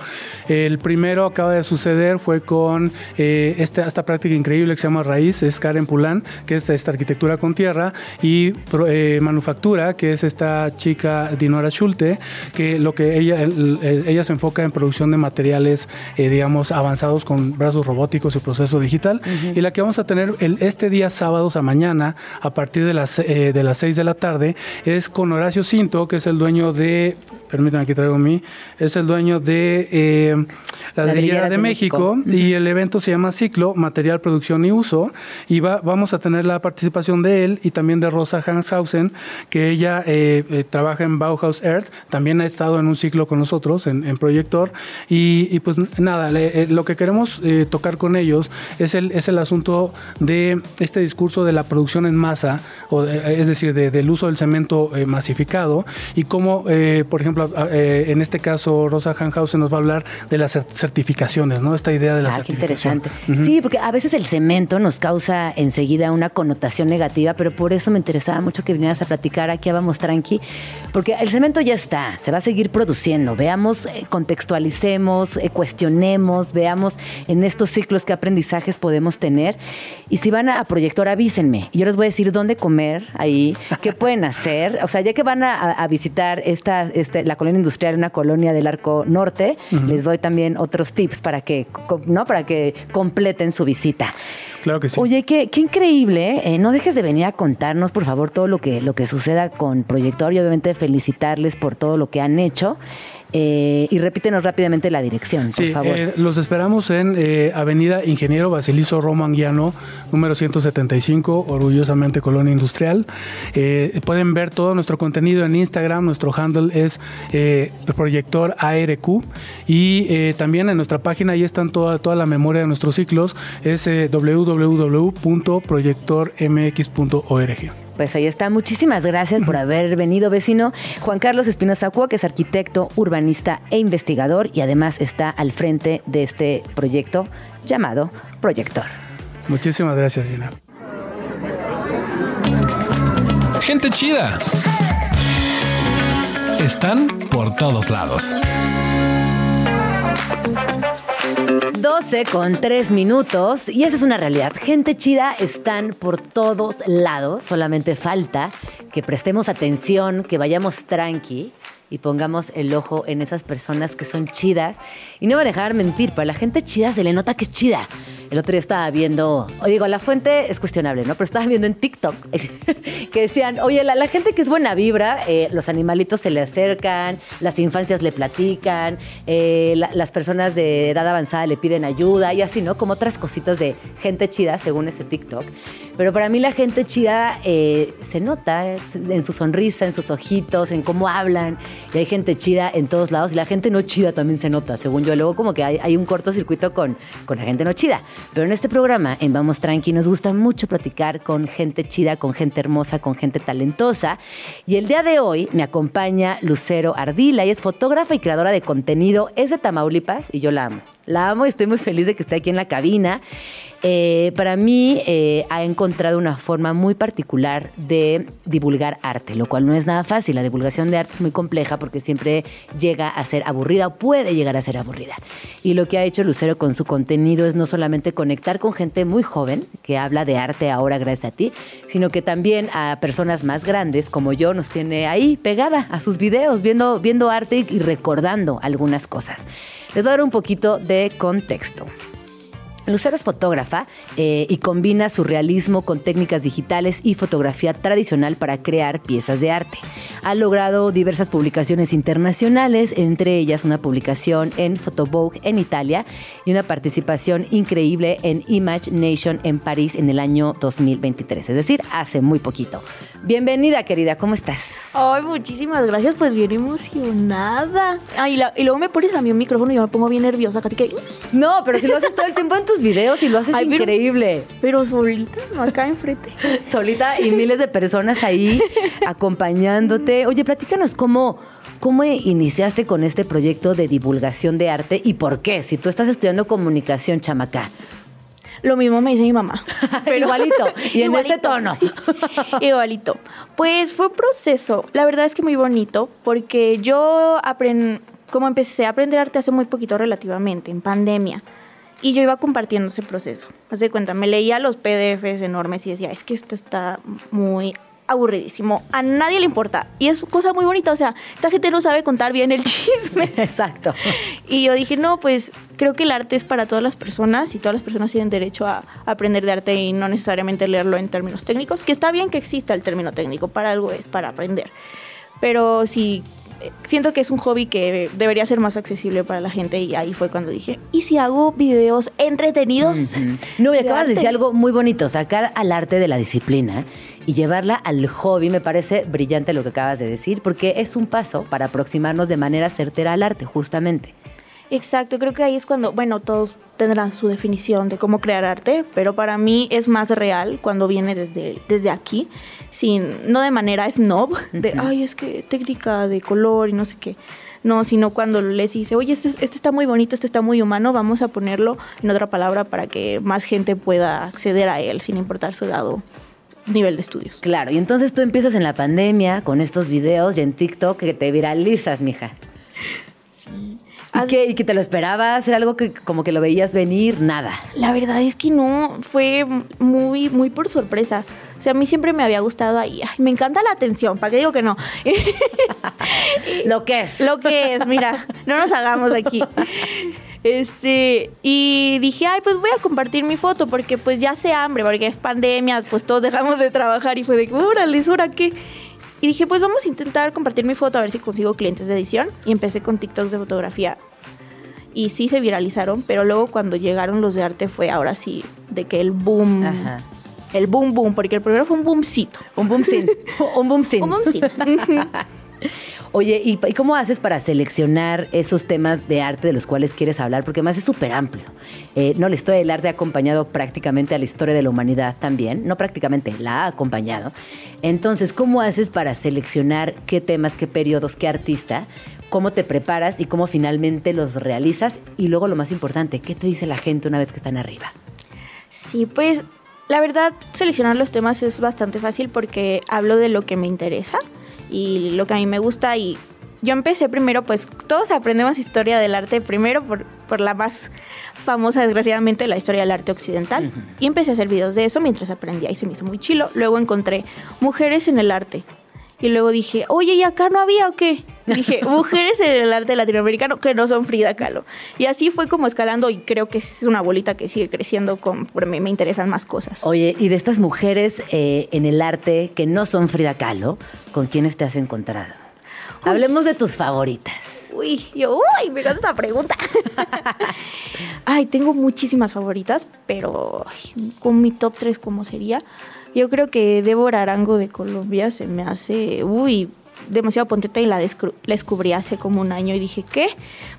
Speaker 6: El primero acaba de suceder fue con eh, esta, esta práctica increíble que se llama Raíz, es Karen Pulán, que es esta arquitectura con tierra, y eh, manufactura, que es esta chica Dinora Schulte, que lo que ella, el- el- ella se enfoca en producción de materiales, eh, digamos, avanzados con brazos robóticos y proceso digital. Y la que vamos a tener el, este día sábado a mañana, a partir de las, eh, de las 6 de la tarde, es con Horacio Cinto, que es el dueño de, permítanme aquí traigo mi, es el dueño de eh, la Ladrillera de, México,
Speaker 3: México.
Speaker 6: y el evento se llama Ciclo, Material, Producción y Uso. Y va, vamos a tener la participación de él y también de Rosa Hanshausen, que ella eh, eh, trabaja en Bauhaus Earth. También ha estado en un ciclo con nosotros, en, en Proyector. Y, y pues nada, le- lo que queremos tocar con ellos es el, es el asunto de este discurso de la producción en masa, o de- es decir, de- del uso del cemento masificado y cómo, eh, por ejemplo, a- eh, en este caso, Rosa Hanhausen nos va a hablar de las cer- certificaciones, ¿no? Esta idea de la
Speaker 3: Ah, qué interesante. Sí, porque a veces el cemento nos causa enseguida una connotación negativa, pero por eso me interesaba mucho que vinieras a platicar aquí a Vamos Tranqui, porque el cemento ya está, se va a seguir produciendo. Veamos, eh, contextualicemos, eh, cuestionemos, veamos en estos ciclos qué aprendizajes podemos tener. Y si van a, proyector, avísenme. Yo les voy a decir dónde comer ahí, qué pueden hacer. O sea, ya que van a visitar esta, este, la colonia industrial, una colonia del arco norte, les doy también otros tips para que, ¿no? para que completen su visita.
Speaker 6: Claro que sí.
Speaker 3: Oye, qué, qué increíble. ¿eh? no dejes de venir a contarnos, por favor, todo lo que, lo que suceda con Proyector y obviamente felicitarles por todo lo que han hecho. Eh, y repítenos rápidamente la dirección, por favor.
Speaker 6: eh, los esperamos en eh, Avenida Ingeniero Basilizo Romo Anguiano, número 175, orgullosamente Colonia Industrial. Eh, pueden ver todo nuestro contenido en Instagram, nuestro handle es Proyector ARQ y también en nuestra página ahí están toda, toda la memoria de nuestros ciclos, es www.proyectormx.org.
Speaker 3: Pues ahí está. Muchísimas gracias por *laughs* haber venido, vecino. Juan Carlos Espinosa Cua, que es arquitecto, urbanista e investigador y además está al frente de este proyecto llamado Proyector.
Speaker 6: Muchísimas gracias, Gina.
Speaker 4: Gente chida. Están por todos lados.
Speaker 3: 12 con 3 minutos y esa es una realidad. Gente chida están por todos lados, solamente falta que prestemos atención, que vayamos tranqui y pongamos el ojo en esas personas que son chidas. Y no me dejar mentir, para la gente chida se le nota que es chida. El otro día estaba viendo, digo, la fuente es cuestionable, ¿no? Pero estaba viendo en TikTok *laughs* que decían, oye, la, gente que es buena vibra, eh, los animalitos se le acercan, las infancias le platican, eh, la- las personas de edad avanzada le piden ayuda y así, ¿no? Como otras cositas de gente chida, según este TikTok. Pero para mí la gente chida eh, se nota en su sonrisa, en sus ojitos, en cómo hablan. Y hay gente chida en todos lados. Y la gente no chida también se nota, según yo. Luego como que hay, hay un cortocircuito con, con la gente no chida. Pero en este programa, en Vamos Tranqui, nos gusta mucho platicar con gente chida, con gente hermosa, con gente talentosa. Y el día de hoy me acompaña Lucero Ardila. y es fotógrafa y creadora de contenido. Es de Tamaulipas y yo la amo. La amo y estoy muy feliz de que esté aquí en la cabina. Eh, para mí eh, ha encontrado una forma muy particular de divulgar arte, lo cual no es nada fácil. La divulgación de arte es muy compleja porque siempre llega a ser aburrida o puede llegar a ser aburrida. Y lo que ha hecho Lucero con su contenido es no solamente conectar con gente muy joven que habla de arte ahora gracias a ti, sino que también a personas más grandes como yo nos tiene ahí pegada a sus videos, viendo, viendo arte y recordando algunas cosas. Les voy a dar un poquito de contexto. Lucero es fotógrafa eh, y combina su realismo con técnicas digitales y fotografía tradicional para crear piezas de arte. Ha logrado diversas publicaciones internacionales, entre ellas una publicación en Photovogue en Italia y una participación increíble en Image Nation en París en el año 2023, es decir, hace muy poquito. Bienvenida, querida, ¿cómo estás?
Speaker 7: Ay, muchísimas gracias, pues bien emocionada. Ay, y, la- y luego me pones a mí un micrófono y yo me pongo bien nerviosa, casi que...
Speaker 3: No, pero si lo haces todo el tiempo en tus videos y lo haces
Speaker 7: Ay, pero-
Speaker 3: increíble.
Speaker 7: Pero solita, no acá enfrente. *laughs*
Speaker 3: solita y miles de personas ahí *laughs* acompañándote. Oye, platícanos cómo, cómo iniciaste con este proyecto de divulgación de arte y por qué. Si tú estás estudiando comunicación, chamaca.
Speaker 7: Lo mismo me dice mi mamá. *laughs*
Speaker 3: Igualito, *laughs* y en ese tono. *laughs*
Speaker 7: Igualito. Pues fue un proceso, la verdad es que muy bonito, porque yo aprendí, como empecé a aprender arte hace muy poquito relativamente, en pandemia, y yo iba compartiendo ese proceso. Haz de cuenta, me leía los PDFs enormes y decía, es que esto está muy aburridísimo, a nadie le importa, y es cosa muy bonita, o sea, esta gente no sabe contar bien el *laughs* chisme.
Speaker 3: Exacto.
Speaker 7: Y yo dije, no, pues creo que el arte es para todas las personas y todas las personas tienen derecho a aprender de arte y no necesariamente leerlo en términos técnicos, que está bien que exista el término técnico, para algo es, para aprender. Pero sí, eh, siento que es un hobby que debería ser más accesible para la gente y ahí fue cuando dije, ¿y si hago videos entretenidos?
Speaker 3: No, y
Speaker 7: de
Speaker 3: acabas de decir
Speaker 7: arte?
Speaker 3: algo muy bonito, sacar al arte de la disciplina y llevarla al hobby. Me parece brillante lo que acabas de decir, porque es un paso para aproximarnos de manera certera al arte, justamente.
Speaker 7: Exacto, creo que ahí es cuando, bueno, todos tendrán su definición de cómo crear arte, pero para mí es más real cuando viene desde, desde aquí, sin, no de manera snob, de, ay, es que técnica de color y no sé qué. No, sino cuando les dice, oye, esto, esto está muy bonito, esto está muy humano, vamos a ponerlo en otra palabra para que más gente pueda acceder a él sin importar su edad o nivel de estudios.
Speaker 3: Claro, y entonces tú empiezas en la pandemia con estos videos y en TikTok que te viralizas, mija. ¿Y, qué? ¿Y que te lo esperabas? ¿Era algo que como que lo veías venir? Nada.
Speaker 7: La verdad es que no, fue muy, muy por sorpresa. O sea, a mí siempre me había gustado ahí. Ay, me encanta la atención, ¿para qué digo que no? *laughs*
Speaker 3: Lo que es.
Speaker 7: Lo que es, mira, no nos hagamos aquí. *laughs* Este, y dije, ay, pues voy a compartir mi foto porque pues ya sé hambre, porque es pandemia, pues todos dejamos de trabajar y fue de, órale, ¿ahora qué? Y dije, pues vamos a intentar compartir mi foto a ver si consigo clientes de edición. Y empecé con TikToks de fotografía. Y sí se viralizaron, pero luego cuando llegaron los de arte fue ahora sí, de que el boom,
Speaker 3: Ajá.
Speaker 7: el boom boom, porque el primero fue un boomcito.
Speaker 3: Un boom sin. Un boom sin.
Speaker 7: Un boomcito.
Speaker 3: Oye, ¿y, cómo haces para seleccionar esos temas de arte de los cuales quieres hablar? Porque además es súper amplio. Eh, no, la historia del arte ha acompañado prácticamente a la historia de la humanidad también. No prácticamente, la ha acompañado. Entonces, ¿cómo haces para seleccionar qué temas, qué periodos, qué artista? ¿Cómo te preparas y cómo finalmente los realizas? Y luego lo más importante, ¿qué te dice la gente una vez que están arriba?
Speaker 7: Sí, pues la verdad seleccionar los temas es bastante fácil porque hablo de lo que me interesa y lo que a mí me gusta y yo empecé primero, pues todos aprendemos historia del arte primero por, por la más famosa, desgraciadamente, la historia del arte occidental. Y empecé a hacer videos de eso mientras aprendía y se me hizo muy chilo. Luego encontré mujeres en el arte Y luego dije, oye, ¿y acá no había o qué? Y dije, *laughs* mujeres en el arte latinoamericano que no son Frida Kahlo. Y así fue como escalando y creo que es una bolita que sigue creciendo conforme me interesan más cosas.
Speaker 3: Oye, y de estas mujeres eh, en el arte que no son Frida Kahlo, ¿con quiénes te has encontrado? Hablemos de tus favoritas.
Speaker 7: Uy, yo, uy, me encanta esta pregunta. *laughs* ay, tengo muchísimas favoritas, pero ay, con mi top 3, ¿cómo sería? Yo creo que Débora Arango de Colombia se me hace, uy, demasiado potente y la, la descubrí hace como un año y dije, ¿qué?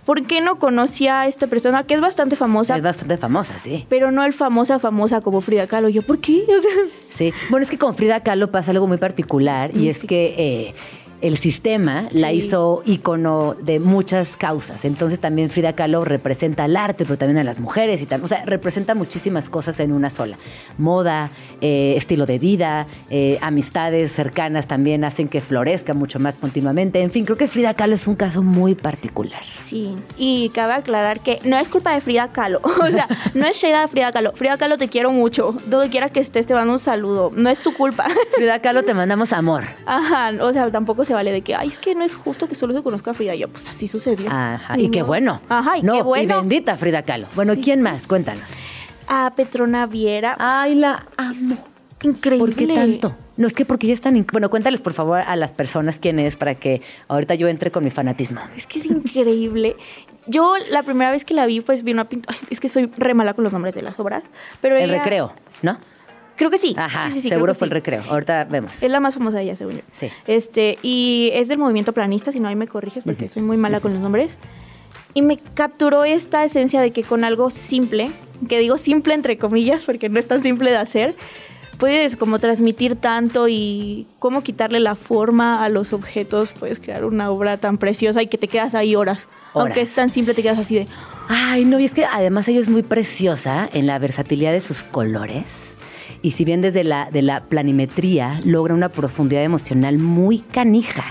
Speaker 7: ¿Por qué no conocía a esta persona que es bastante famosa?
Speaker 3: es bastante famosa, sí.
Speaker 7: pero no el famosa, famosa como Frida Kahlo. Yo, ¿por qué? *laughs* O sea,
Speaker 3: Sí. Bueno, es que con Frida Kahlo pasa algo muy particular y es que eh, el sistema la hizo ícono de muchas causas. Entonces también Frida Kahlo representa al arte, pero también a las mujeres y tal. O sea, representa muchísimas cosas en una sola. Moda, eh, estilo de vida, eh, amistades cercanas también hacen que florezca mucho más continuamente. En fin, creo que Frida Kahlo es un caso muy particular.
Speaker 7: sí. Y cabe aclarar que no es culpa de Frida Kahlo. *laughs* O sea, no es shade de Frida Kahlo. Frida Kahlo, te quiero mucho. Donde quiera que estés, te mando un saludo. No es tu culpa.
Speaker 3: Frida Kahlo, te *laughs* mandamos amor.
Speaker 7: Ajá, o sea, tampoco se vale de que, ay, es que no es justo que solo se conozca a Frida. Yo, pues así sucedió.
Speaker 3: Ajá, y qué bueno.
Speaker 7: Ajá, y
Speaker 3: No,
Speaker 7: qué bueno.
Speaker 3: bendita Frida Kahlo. Bueno,
Speaker 7: Sí.
Speaker 3: ¿quién más? Cuéntanos.
Speaker 7: A Petrona Viera.
Speaker 3: Ay, la amo.
Speaker 7: Increíble.
Speaker 3: ¿Por qué tanto? No, es que porque ya están... Bueno, cuéntales por favor a las personas quién es para que ahorita yo entre con mi fanatismo.
Speaker 7: Es que es increíble. Yo la primera vez que la vi, pues vi una pintura. Es que soy re mala con los nombres de las obras. Pero
Speaker 3: El
Speaker 7: ella-
Speaker 3: recreo, ¿no?
Speaker 7: Creo que sí.
Speaker 3: Ajá,
Speaker 7: Sí, sí, sí, creo
Speaker 3: seguro fue el recreo. Ahorita vemos.
Speaker 7: Es la más famosa de ella, según yo.
Speaker 3: Sí.
Speaker 7: Este, y es del movimiento planista, si no ahí me corriges porque soy muy mala con los nombres. Y me capturó esta esencia de que con algo simple, que digo simple entre comillas porque no es tan simple de hacer, puedes como transmitir tanto y cómo quitarle la forma a los objetos, puedes crear una obra tan preciosa y que te quedas ahí horas.
Speaker 3: Horas.
Speaker 7: Aunque es tan simple, te quedas así de...
Speaker 3: Ay, no, y es que además ella es muy preciosa en la versatilidad de sus colores. Y si bien desde la, de la planimetría logra una profundidad emocional muy canija.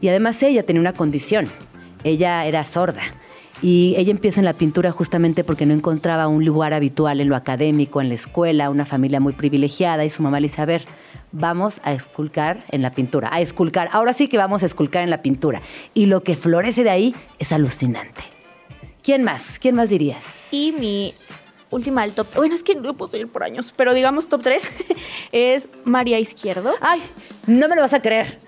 Speaker 3: Y además ella tenía una condición. Ella era sorda. Y ella empieza en la pintura justamente porque no encontraba un lugar habitual en lo académico, en la escuela, una familia muy privilegiada. Y su mamá le dice, a ver, vamos a esculcar en la pintura. A esculcar. Ahora sí que vamos a esculcar en la pintura. Y lo que florece de ahí es alucinante. ¿Quién más? ¿Quién más dirías?
Speaker 7: Y mi última del top, bueno, es que no puedo seguir por años, pero digamos top 3 *laughs* es María Izquierdo.
Speaker 3: ¡Ay! No me lo vas a creer.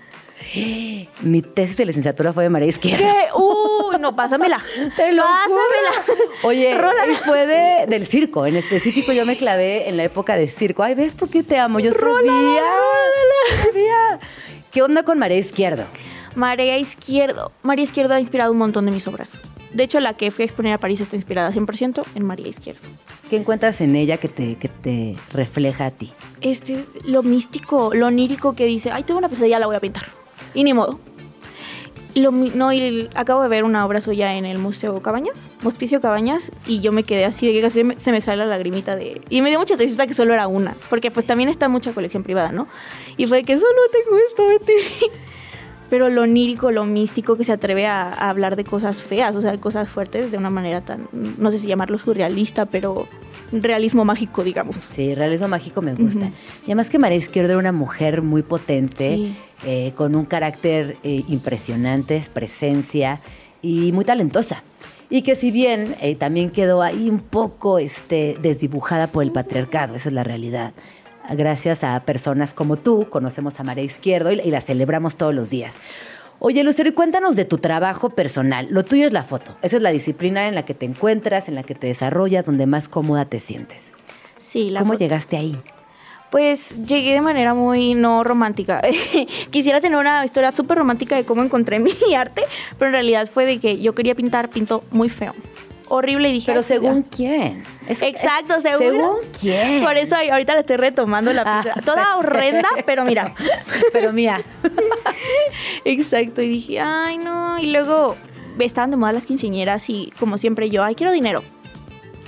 Speaker 3: Mi tesis de licenciatura fue de María Izquierda.
Speaker 7: ¿Qué? ¡Uh! No, pásamela. *laughs*
Speaker 3: Te lo
Speaker 7: Pásamela.
Speaker 3: juro. Oye, y fue de- del circo. En específico, yo me clavé en la época de circo. Ay, ¿ves por qué te amo? Yo sabía. *laughs* sabía. ¿Qué onda con María Izquierdo?
Speaker 7: María Izquierdo. María Izquierdo ha inspirado un montón de mis obras. De hecho, la que fui a exponer a París está inspirada 100% en María Izquierdo.
Speaker 3: ¿Qué encuentras en ella que te, que te refleja a ti?
Speaker 7: Este es lo místico, lo onírico que dice, ay, tengo una pesadilla, la voy a pintar. Y ni modo. Lo, no, y acabo de ver una obra suya en el Museo Cabañas, Hospicio Cabañas, y yo me quedé así de que casi se me sale la lagrimita de... Y me dio mucha tristeza que solo era una, porque pues también está mucha colección privada, ¿no? Y fue de que solo tengo esto de ti. Pero lo onírico, lo místico, que se atreve a, a hablar de cosas feas, o sea, de cosas fuertes, de una manera tan, no sé si llamarlo surrealista, pero realismo mágico, digamos.
Speaker 3: Sí, realismo mágico me gusta. Y además que María Izquierdo era una mujer muy potente,
Speaker 7: Sí.
Speaker 3: eh, con un carácter eh, impresionante, presencia y muy talentosa. Y que si bien eh, también quedó ahí un poco este, desdibujada por el patriarcado, esa es la realidad. Gracias a personas como tú, conocemos a María Izquierdo y, y la celebramos todos los días. Oye, Lucero, y cuéntanos de tu trabajo personal. Lo tuyo es la foto. Esa es la disciplina en la que te encuentras, en la que te desarrollas, donde más cómoda te sientes.
Speaker 7: Sí, la
Speaker 3: ¿Cómo llegaste ahí?
Speaker 7: Pues llegué de manera muy no romántica. *laughs* Quisiera tener una historia súper romántica de cómo encontré *laughs* mi arte, pero en realidad fue de que yo quería pintar, pinto muy feo. Horrible y dije...
Speaker 3: Pero
Speaker 7: "Ay,
Speaker 3: según
Speaker 7: ya".
Speaker 3: quién. Es-
Speaker 7: Exacto,
Speaker 3: es-
Speaker 7: según.
Speaker 3: ¿Según quién?
Speaker 7: Por eso ahí- ahorita le estoy retomando la
Speaker 3: Ah,
Speaker 7: pintura. Toda horrenda, pero mira. *laughs*
Speaker 3: Pero mía. *laughs*
Speaker 7: Exacto, y dije, ay no. Y luego estaban de moda las quinceañeras y como siempre yo, ay, quiero dinero.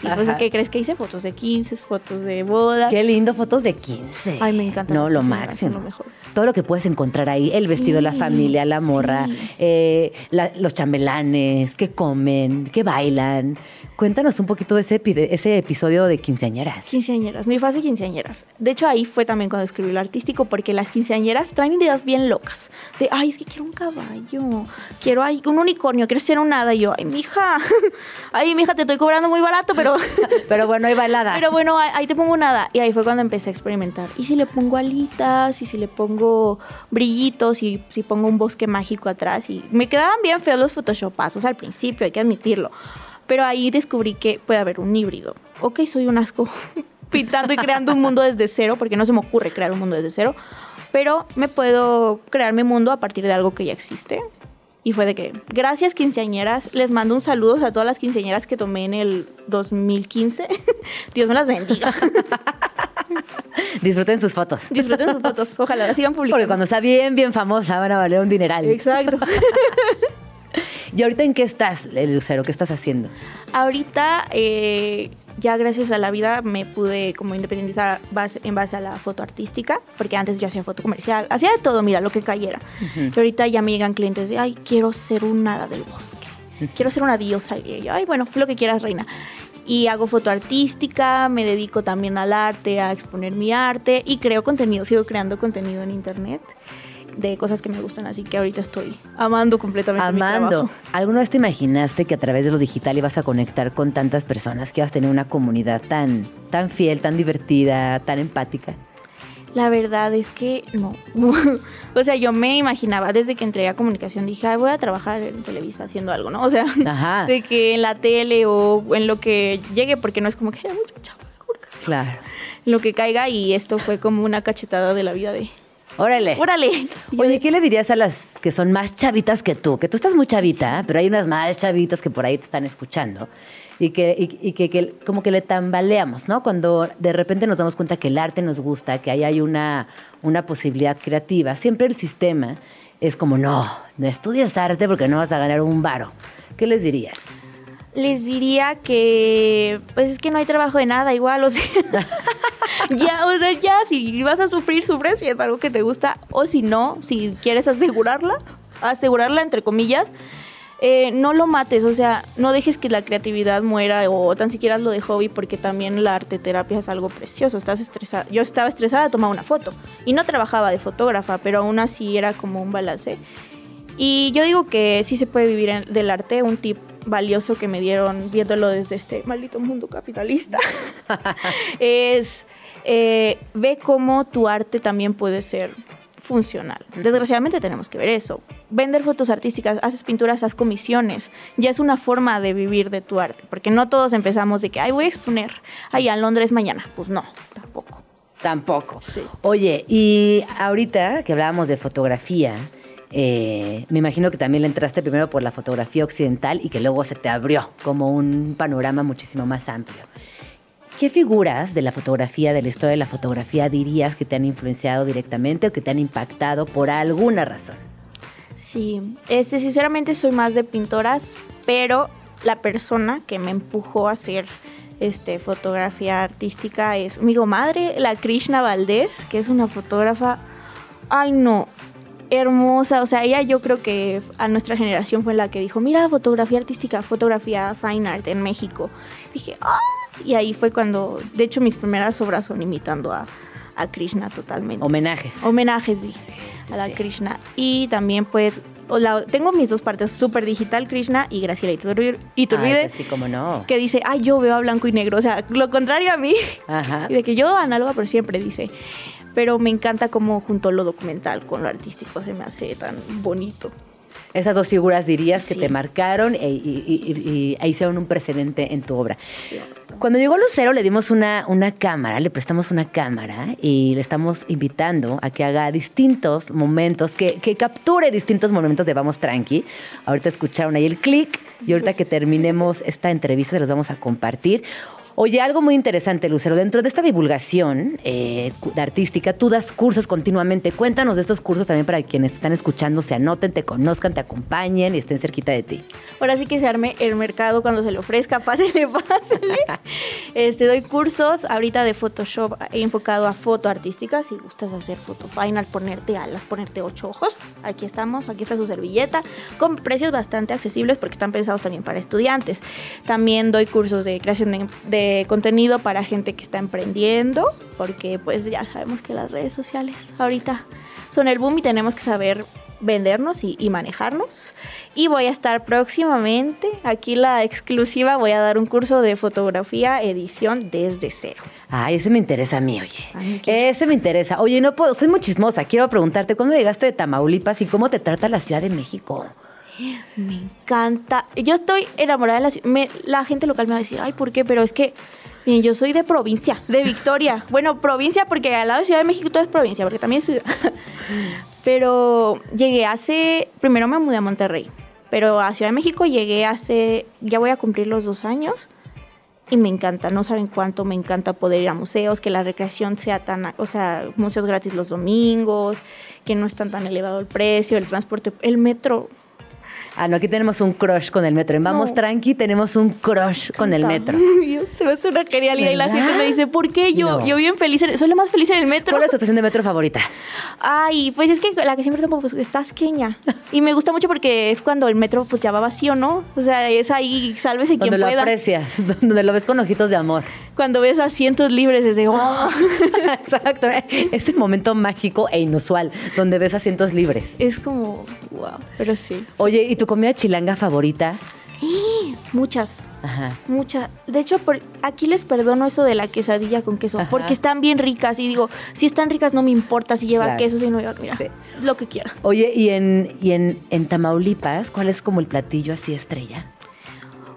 Speaker 7: Y pues. ¿qué crees que hice? Fotos de 15, fotos de boda.
Speaker 3: Qué lindo, fotos de 15.
Speaker 7: Ay, me encantan
Speaker 3: No, lo máximo.
Speaker 7: lo mejor.
Speaker 3: Todo lo que puedes encontrar ahí, el vestido de la
Speaker 7: Sí,
Speaker 3: familia, la morra,
Speaker 7: sí.
Speaker 3: eh, la- los chambelanes, qué comen, qué bailan. Cuéntanos un poquito de ese, epi- ese episodio de quinceañeras.
Speaker 7: Quinceañeras, mi fase quinceañeras. De hecho, ahí fue también cuando escribí lo artístico, porque las quinceañeras traen ideas bien locas. De, ay, es que quiero un caballo, quiero ay, un unicornio, quiero ser un hada. Y yo, ay, mija, *laughs* ay, mija, te estoy cobrando muy barato, pero, *laughs*
Speaker 3: Pero bueno, hay bailada.
Speaker 7: pero bueno, ahí, ahí te pongo un hada. Y ahí fue cuando empecé a experimentar. Y si le pongo alitas, y si le pongo brillitos, y si pongo un bosque mágico atrás. Y me quedaban bien feos los photoshopazos al principio, hay que admitirlo. Pero ahí descubrí que puede haber un híbrido. Ok, soy un asco *laughs* pintando y creando un mundo desde cero, porque no se me ocurre crear un mundo desde cero, pero me puedo crear mi mundo a partir de algo que ya existe. Y fue de que, gracias quinceañeras, les mando un saludo a todas las quinceañeras que tomé en el 2015. *laughs* Dios me las bendiga. *laughs*
Speaker 3: Disfruten sus fotos.
Speaker 7: Disfruten sus fotos, ojalá las sigan publicando.
Speaker 3: Porque cuando sea bien, bien famosa, van a valer un dineral.
Speaker 7: Exacto. *laughs*
Speaker 3: ¿Y ahorita en qué estás, Lucero? ¿Qué estás haciendo?
Speaker 7: Ahorita, eh, ya gracias a la vida, me pude como independizar base- en base a la foto artística, porque antes yo hacía foto comercial, hacía de todo, mira, lo que cayera. Y ahorita ya me llegan clientes de, ay, quiero ser un hada del bosque, quiero ser una diosa. Y yo, ay, bueno, lo que quieras, reina. Y hago foto artística, me dedico también al arte, a exponer mi arte y creo contenido, sigo creando contenido en internet de cosas que me gustan, así que ahorita estoy amando completamente mi
Speaker 3: Amando.
Speaker 7: trabajo.
Speaker 3: ¿Alguna vez te imaginaste que a través de lo digital ibas a conectar con tantas personas, que ibas a tener una comunidad tan, tan fiel, tan divertida, tan empática?
Speaker 7: La verdad es que no. *laughs* o sea, yo me imaginaba desde que entré a comunicación, dije, Ay, voy a trabajar en Televisa haciendo algo, ¿no? O sea,
Speaker 3: Ajá. *laughs*
Speaker 7: de que en la tele o en lo que llegue, porque no es como que hay de comunicación.
Speaker 3: Claro.
Speaker 7: Lo que caiga y esto fue como una cachetada de la vida de,
Speaker 3: Órale.
Speaker 7: órale. *laughs*
Speaker 3: Oye, ¿qué le dirías a las que son más chavitas que tú? Que tú estás muy chavita, pero hay unas más chavitas que por ahí te están escuchando. Y que, y, y que, que como que le tambaleamos, ¿no? Cuando de repente nos damos cuenta que el arte nos gusta, que ahí hay una, una posibilidad creativa. Siempre el sistema es como, no, no estudias arte porque no vas a ganar un varo. ¿Qué les dirías?
Speaker 7: Les diría que pues es que no hay trabajo de nada igual, o sea, *laughs* ya, o sea, ya, si vas a sufrir, sufres si es algo que te gusta, o si no, si quieres asegurarla, asegurarla entre comillas, eh, no lo mates, o sea, no dejes que la creatividad muera o tan siquiera lo de hobby porque también la arte terapia es algo precioso, estás estresada, yo estaba estresada, tomaba una foto y no trabajaba de fotógrafa, pero aún así era como un balance. Y yo digo que sí se puede vivir en- del arte, un tip valioso que me dieron viéndolo desde este maldito mundo capitalista, *laughs* es eh, ve cómo tu arte también puede ser funcional. Desgraciadamente tenemos que ver eso. Vender fotos artísticas, haces pinturas, haces comisiones. Ya es una forma de vivir de tu arte, porque no todos empezamos de que, ay, voy a exponer allá en Londres mañana. Pues no, tampoco.
Speaker 3: Tampoco.
Speaker 7: Sí.
Speaker 3: Oye, y ahorita que hablábamos de fotografía, eh, me imagino que también le entraste primero por la fotografía occidental y que luego se te abrió como un panorama muchísimo más amplio. ¿Qué figuras de la fotografía, de la historia de la fotografía, dirías que te han influenciado directamente o que te han impactado por alguna razón?
Speaker 7: Sí, este, sinceramente soy más de pintoras, pero la persona que me empujó a hacer este, fotografía artística es mi madre, la Krishna Valdés, que es una fotógrafa, ay no, hermosa, o sea, ella yo creo que a nuestra generación fue la que dijo, mira, fotografía artística, fotografía fine art en México. Dije, ah, y ahí fue cuando, de hecho mis primeras obras son imitando a, a Krishna totalmente
Speaker 3: Homenajes.
Speaker 7: homenajes dije, a la Krishna. Y también pues la- tengo mis dos partes, Super Digital Krishna y Graciela Iturbide,
Speaker 3: Ay, pues sí, como no.
Speaker 7: que dice, ay, yo veo a blanco y negro, o sea, lo contrario a mí.
Speaker 3: Ajá. *laughs*
Speaker 7: Y de que yo análoga por siempre, dice. Pero me encanta cómo juntó lo documental con lo artístico, se me hace tan bonito.
Speaker 3: Esas dos figuras dirías que te marcaron e, y, y- y- hicieron un precedente en tu obra. Cuando llegó Lucero le dimos una, una cámara, le prestamos una cámara y le estamos invitando a que haga distintos momentos, que, que capture distintos momentos de Vamos Tranqui. Ahorita escucharon ahí el clic y ahorita que terminemos esta entrevista se los vamos a compartir. Oye, algo muy interesante, Lucero. Dentro de esta divulgación eh, artística, tú das cursos continuamente. Cuéntanos de estos cursos también para quienes están escuchando, se anoten, te conozcan, te acompañen y estén cerquita de ti.
Speaker 7: Ahora sí que se arme el mercado cuando se le ofrezca, *laughs* pásele, pásele. Este, doy cursos ahorita de Photoshop enfocado a foto artística. Si gustas hacer foto final, ponerte alas, ponerte ocho ojos, aquí estamos, aquí está su servilleta, con precios bastante accesibles porque están pensados también para estudiantes. También doy cursos de creación de, de contenido para gente que está emprendiendo, porque pues ya sabemos que las redes sociales ahorita son el boom y tenemos que saber vendernos y, y manejarnos. Y voy a estar próximamente, aquí la exclusiva, voy a dar un curso de fotografía, edición desde cero.
Speaker 3: Ay, ese me interesa a mí, oye.
Speaker 7: Ay.
Speaker 3: Ese me interesa. Oye, no puedo, soy muy chismosa. Quiero preguntarte, ¿cuándo llegaste de Tamaulipas y cómo te trata la Ciudad de México?
Speaker 7: Me encanta. Yo estoy enamorada de la ciudad. Me- La gente local me va a decir, ay, ¿por qué? Pero es que miren, yo soy de provincia, de Victoria. *laughs* Bueno, provincia porque al lado de Ciudad de México todo es provincia, porque también es ciudad. *laughs* Pero llegué hace, primero me mudé a Monterrey, pero a Ciudad de México llegué hace, ya voy a cumplir los dos años. Y me encanta, no saben cuánto me encanta poder ir a museos, que la recreación sea tan, o sea, museos gratis los domingos, que no están tan elevado el precio, el transporte, el metro,
Speaker 3: Ah, no, aquí tenemos un crush con el metro. En Vamos
Speaker 7: No.
Speaker 3: Tranqui tenemos un crush con el metro. *laughs*
Speaker 7: Se me hace una genialidad y la gente me dice, ¿por qué yo?
Speaker 3: No.
Speaker 7: Yo bien feliz, en- soy la más feliz en el metro.
Speaker 3: ¿Cuál es tu estación de metro favorita?
Speaker 7: Ay, pues es que la que siempre tomo pues, está asqueña. Y me gusta mucho porque es cuando el metro pues ya va vacío, ¿no? O sea, es ahí, sálvese quien
Speaker 3: Donde lo
Speaker 7: pueda.
Speaker 3: aprecias, *laughs* donde lo ves con ojitos de amor.
Speaker 7: Cuando ves asientos libres desde, oh, *laughs*
Speaker 3: Exacto. Es el momento mágico e inusual donde ves asientos libres.
Speaker 7: es como, wow, pero sí.
Speaker 3: Oye, ¿y tu comida chilanga favorita?
Speaker 7: Muchas,
Speaker 3: Ajá.
Speaker 7: muchas. De hecho, por, aquí les perdono eso de la quesadilla con queso,
Speaker 3: Ajá.
Speaker 7: porque están bien ricas. Y digo, si están ricas no me importa si lleva
Speaker 3: Claro.
Speaker 7: queso, si no lleva, mira,
Speaker 3: Sí.
Speaker 7: lo que quiera.
Speaker 3: Oye, ¿y en, y en, en Tamaulipas cuál es como el platillo así estrella?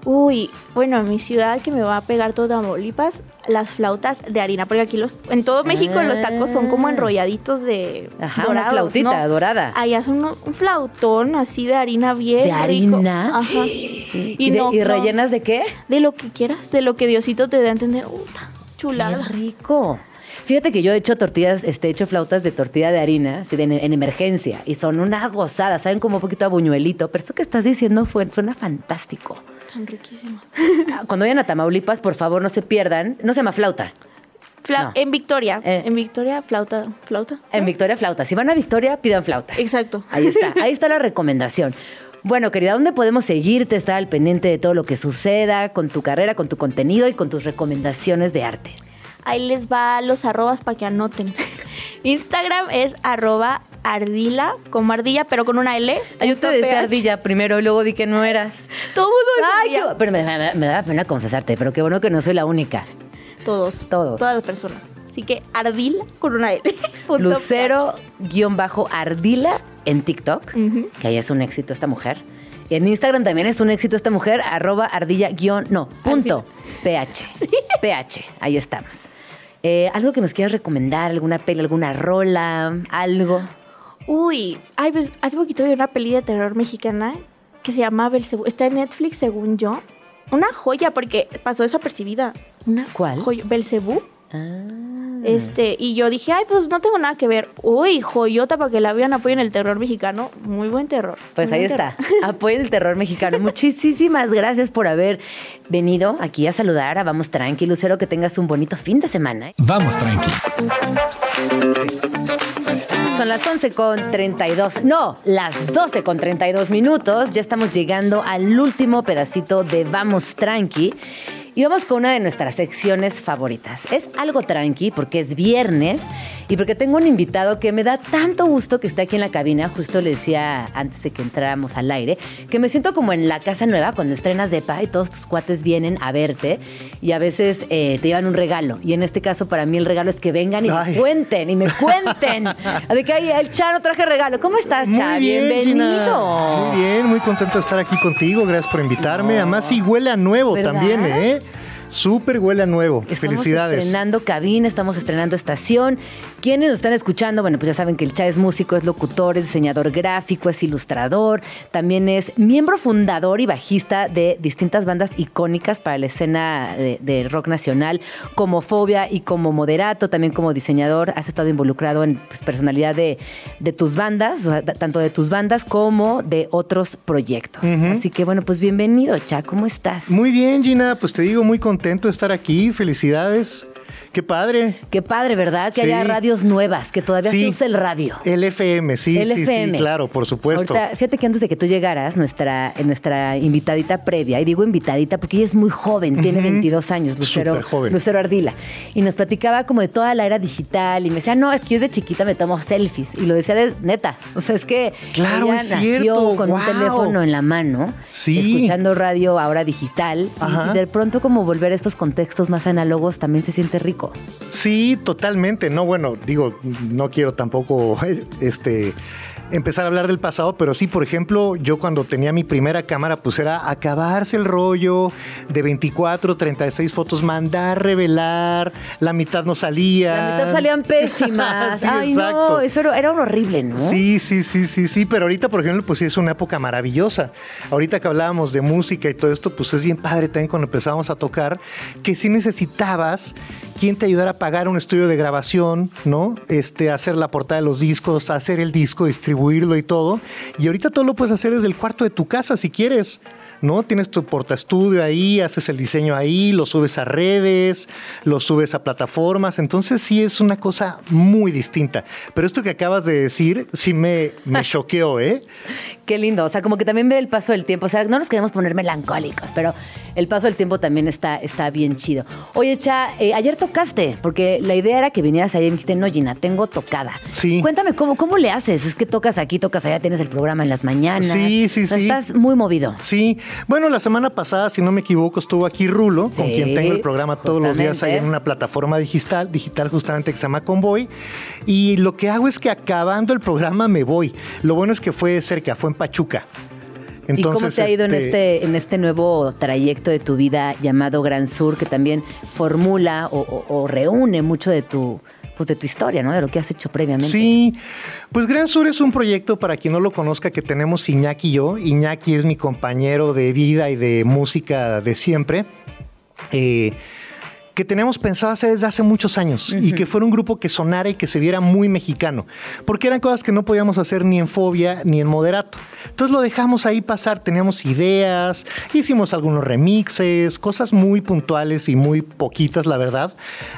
Speaker 7: Uy, bueno, en mi ciudad que me va a pegar todo Tamaulipas, las flautas de harina, porque aquí los, en todo México los tacos son como
Speaker 3: Ah.
Speaker 7: enrolladitos de
Speaker 3: Ajá,
Speaker 7: dorados,
Speaker 3: una flautita
Speaker 7: ¿no?
Speaker 3: dorada.
Speaker 7: Allá son un, un flautón así de harina bien
Speaker 3: ¿De
Speaker 7: rico.
Speaker 3: harina?
Speaker 7: Ajá.
Speaker 3: ¿Y,
Speaker 7: Y,
Speaker 3: de-
Speaker 7: no,
Speaker 3: y rellenas de qué?
Speaker 7: de lo que quieras, de lo que Diosito te dé a entender. Uta, chulada.
Speaker 3: Qué rico. Fíjate que yo he hecho tortillas, este, he hecho flautas de tortilla de harina, así de en, en emergencia, y son una gozada, saben como un poquito a buñuelito, pero eso que estás diciendo fue, suena fantástico.
Speaker 7: Tan riquísimo.
Speaker 3: Ah, Cuando vayan a Tamaulipas, por favor, no se pierdan, no se llama flauta,
Speaker 7: Fla-
Speaker 3: No.
Speaker 7: En Victoria,
Speaker 3: Eh.
Speaker 7: en Victoria, flauta, flauta.
Speaker 3: en Victoria flauta. Si van a Victoria, pidan flauta.
Speaker 7: Exacto.
Speaker 3: Ahí está, ahí está la recomendación. Bueno, querida, ¿dónde podemos seguirte, estar al pendiente de todo lo que suceda con tu carrera, con tu contenido y con tus recomendaciones de arte?
Speaker 7: Ahí les va los arrobas para que anoten. *laughs* Instagram es arroba ardila, como ardilla, pero con una L.
Speaker 3: Ah, yo te decía
Speaker 7: PH.
Speaker 3: ardilla primero y luego di que no eras.
Speaker 7: Todo mundo
Speaker 3: Ay, qué- pero me, da- me da pena confesarte, pero qué bueno que no soy la única.
Speaker 7: Todos.
Speaker 3: Todos.
Speaker 7: Todas las personas. Así que ardila con una L. *laughs*
Speaker 3: Lucero-ardila en TikTok, que ahí es un éxito esta mujer. Y en Instagram también es un éxito esta mujer, arroba ardilla guion, no, punto, ph, *laughs* ph, ahí estamos. Eh, ¿Algo que nos quieras recomendar? ¿Alguna peli, alguna rola, algo?
Speaker 7: Uy, ay, pues hace poquito vi una peli de terror mexicana que se llama Belcebú. Está en Netflix, según yo. Una joya, porque pasó desapercibida. Una
Speaker 3: ¿Cuál?
Speaker 7: joya. Belcebú.
Speaker 3: Ah.
Speaker 7: Este, y yo dije, ay, pues no tengo nada que ver. Uy, joyota para que la vean, apoyen el terror mexicano. Muy buen terror.
Speaker 3: Pues ahí está.
Speaker 7: terror. *laughs*
Speaker 3: Apoyen el terror mexicano. Muchísimas gracias por haber venido aquí a saludar a Vamos Tranqui, Lucero. Que tengas un bonito fin de semana.
Speaker 4: Vamos tranqui.
Speaker 3: Son las 11 con 32, no, las 12 con 32 minutos. Ya estamos llegando al último pedacito de Vamos Tranqui. Y vamos con una de nuestras secciones favoritas. Es algo tranqui porque es viernes y porque tengo un invitado que me da tanto gusto que está aquí en la cabina. Justo le decía antes de que entráramos al aire que me siento como en la casa nueva cuando estrenas DEPA y todos tus cuates vienen a verte y a veces eh, te llevan un regalo. Y en este caso, para mí, el regalo es que vengan y
Speaker 8: Ay.
Speaker 3: me cuenten y me cuenten. *laughs* De que ay, el Chano traje regalo. ¿Cómo estás, Cha?
Speaker 8: Muy bien,
Speaker 3: Bienvenido.
Speaker 8: Gina. Muy bien, muy contento de estar aquí contigo. Gracias por invitarme. Además, sí huele a nuevo
Speaker 3: ¿Verdad?
Speaker 8: también, ¿eh? Súper huele a nuevo.
Speaker 3: Estamos
Speaker 8: Felicidades.
Speaker 3: estrenando cabina, estamos estrenando estación. ¿Quiénes nos están escuchando? Bueno, pues ya saben que el Cha es músico, es locutor, es diseñador gráfico, es ilustrador, también es miembro fundador y bajista de distintas bandas icónicas para la escena de, de rock nacional, como Fobia y como Moderato, también como diseñador. Has estado involucrado en pues, personalidad de, de tus bandas, tanto de tus bandas como de otros proyectos. Así que bueno, pues bienvenido, Cha, ¿cómo estás?
Speaker 8: Muy bien, Gina. Pues te digo, muy contento de estar aquí. Felicidades. Qué padre.
Speaker 3: Qué padre, ¿verdad? Que
Speaker 8: Sí.
Speaker 3: haya radios nuevas, que todavía
Speaker 8: Sí.
Speaker 3: se usa el radio.
Speaker 8: El FM, sí,
Speaker 3: El
Speaker 8: sí, sí, claro, por supuesto.
Speaker 3: Ahorita, fíjate que antes de que tú llegaras, nuestra, nuestra invitadita previa, y digo invitadita porque ella es muy joven, tiene 22 años, Lucero,
Speaker 8: joven.
Speaker 3: Lucero Ardila, y nos platicaba como de toda la era digital, y me decía, no, es que yo desde chiquita me tomo selfies, y lo decía de neta, o sea, es que
Speaker 8: Claro,
Speaker 3: ella
Speaker 8: es
Speaker 3: nació
Speaker 8: cierto,
Speaker 3: con un teléfono en la mano,
Speaker 8: Sí.
Speaker 3: escuchando radio ahora digital,
Speaker 8: Ajá.
Speaker 3: y de pronto como volver a estos contextos más análogos también se siente rico.
Speaker 8: Sí, totalmente. No, bueno, digo, no quiero tampoco *laughs* este empezar a hablar del pasado, pero sí, por ejemplo, yo cuando tenía mi primera cámara, pues era acabarse el rollo de 24, 36 fotos, mandar, revelar, la mitad no salía.
Speaker 3: La mitad salían pésimas. *laughs*
Speaker 8: Sí,
Speaker 3: Ay,
Speaker 8: exacto.
Speaker 3: no, eso era, era horrible, ¿no?
Speaker 8: Sí, sí, sí, sí, sí, pero ahorita, por ejemplo, pues sí es una época maravillosa. Ahorita que hablábamos de música y todo esto, pues es bien padre también cuando empezamos a tocar, que sí necesitabas quien te ayudara a pagar un estudio de grabación, ¿no? Este, hacer la portada de los discos, hacer el disco, distribuirlo y todo. Y ahorita todo lo puedes hacer desde el cuarto de tu casa si quieres. ¿no? Tienes tu portaestudio ahí, haces el diseño ahí, lo subes a redes, lo subes a plataformas, entonces sí es una cosa muy distinta. Pero esto que acabas de decir sí me, me *laughs* choqueó, ¿eh?
Speaker 3: Qué lindo, o sea, como que también ver el paso del tiempo, o sea, no nos queremos poner melancólicos, pero el paso del tiempo también está, está bien chido. Oye, Cha, eh, ayer tocaste, porque la idea era que vinieras ayer y dijiste, no, Gina, tengo tocada.
Speaker 8: Sí.
Speaker 3: Cuéntame, ¿cómo, ¿cómo le haces? Es que tocas aquí, tocas allá, tienes el programa en las mañanas.
Speaker 8: Sí, sí, sí.
Speaker 3: Estás muy movido.
Speaker 8: Sí, bueno, la semana pasada, si no me equivoco, estuvo aquí Rulo, con quien tengo el programa todos los días ahí en una plataforma digital, digital justamente que se llama Convoy. Y lo que hago es que acabando el programa me voy. Lo bueno es que fue cerca, fue en Pachuca.
Speaker 3: ¿Y cómo te ha ido en, este, en este nuevo trayecto de tu vida llamado Gran Sur, que también formula o, o- o reúne mucho de tu, pues de tu historia, ¿no? De lo que has hecho previamente.
Speaker 8: Sí, pues Gran Sur es un proyecto para quien no lo conozca que tenemos Iñaki y yo. Iñaki es mi compañero de vida y de música de siempre. Eh, que teníamos pensado hacer desde hace muchos años y que fuera un grupo que sonara y que se viera muy mexicano, porque eran cosas que no podíamos hacer ni en Fobia ni en Moderato. Entonces lo dejamos ahí pasar, teníamos ideas, hicimos algunos remixes, cosas muy puntuales y muy poquitas, la verdad,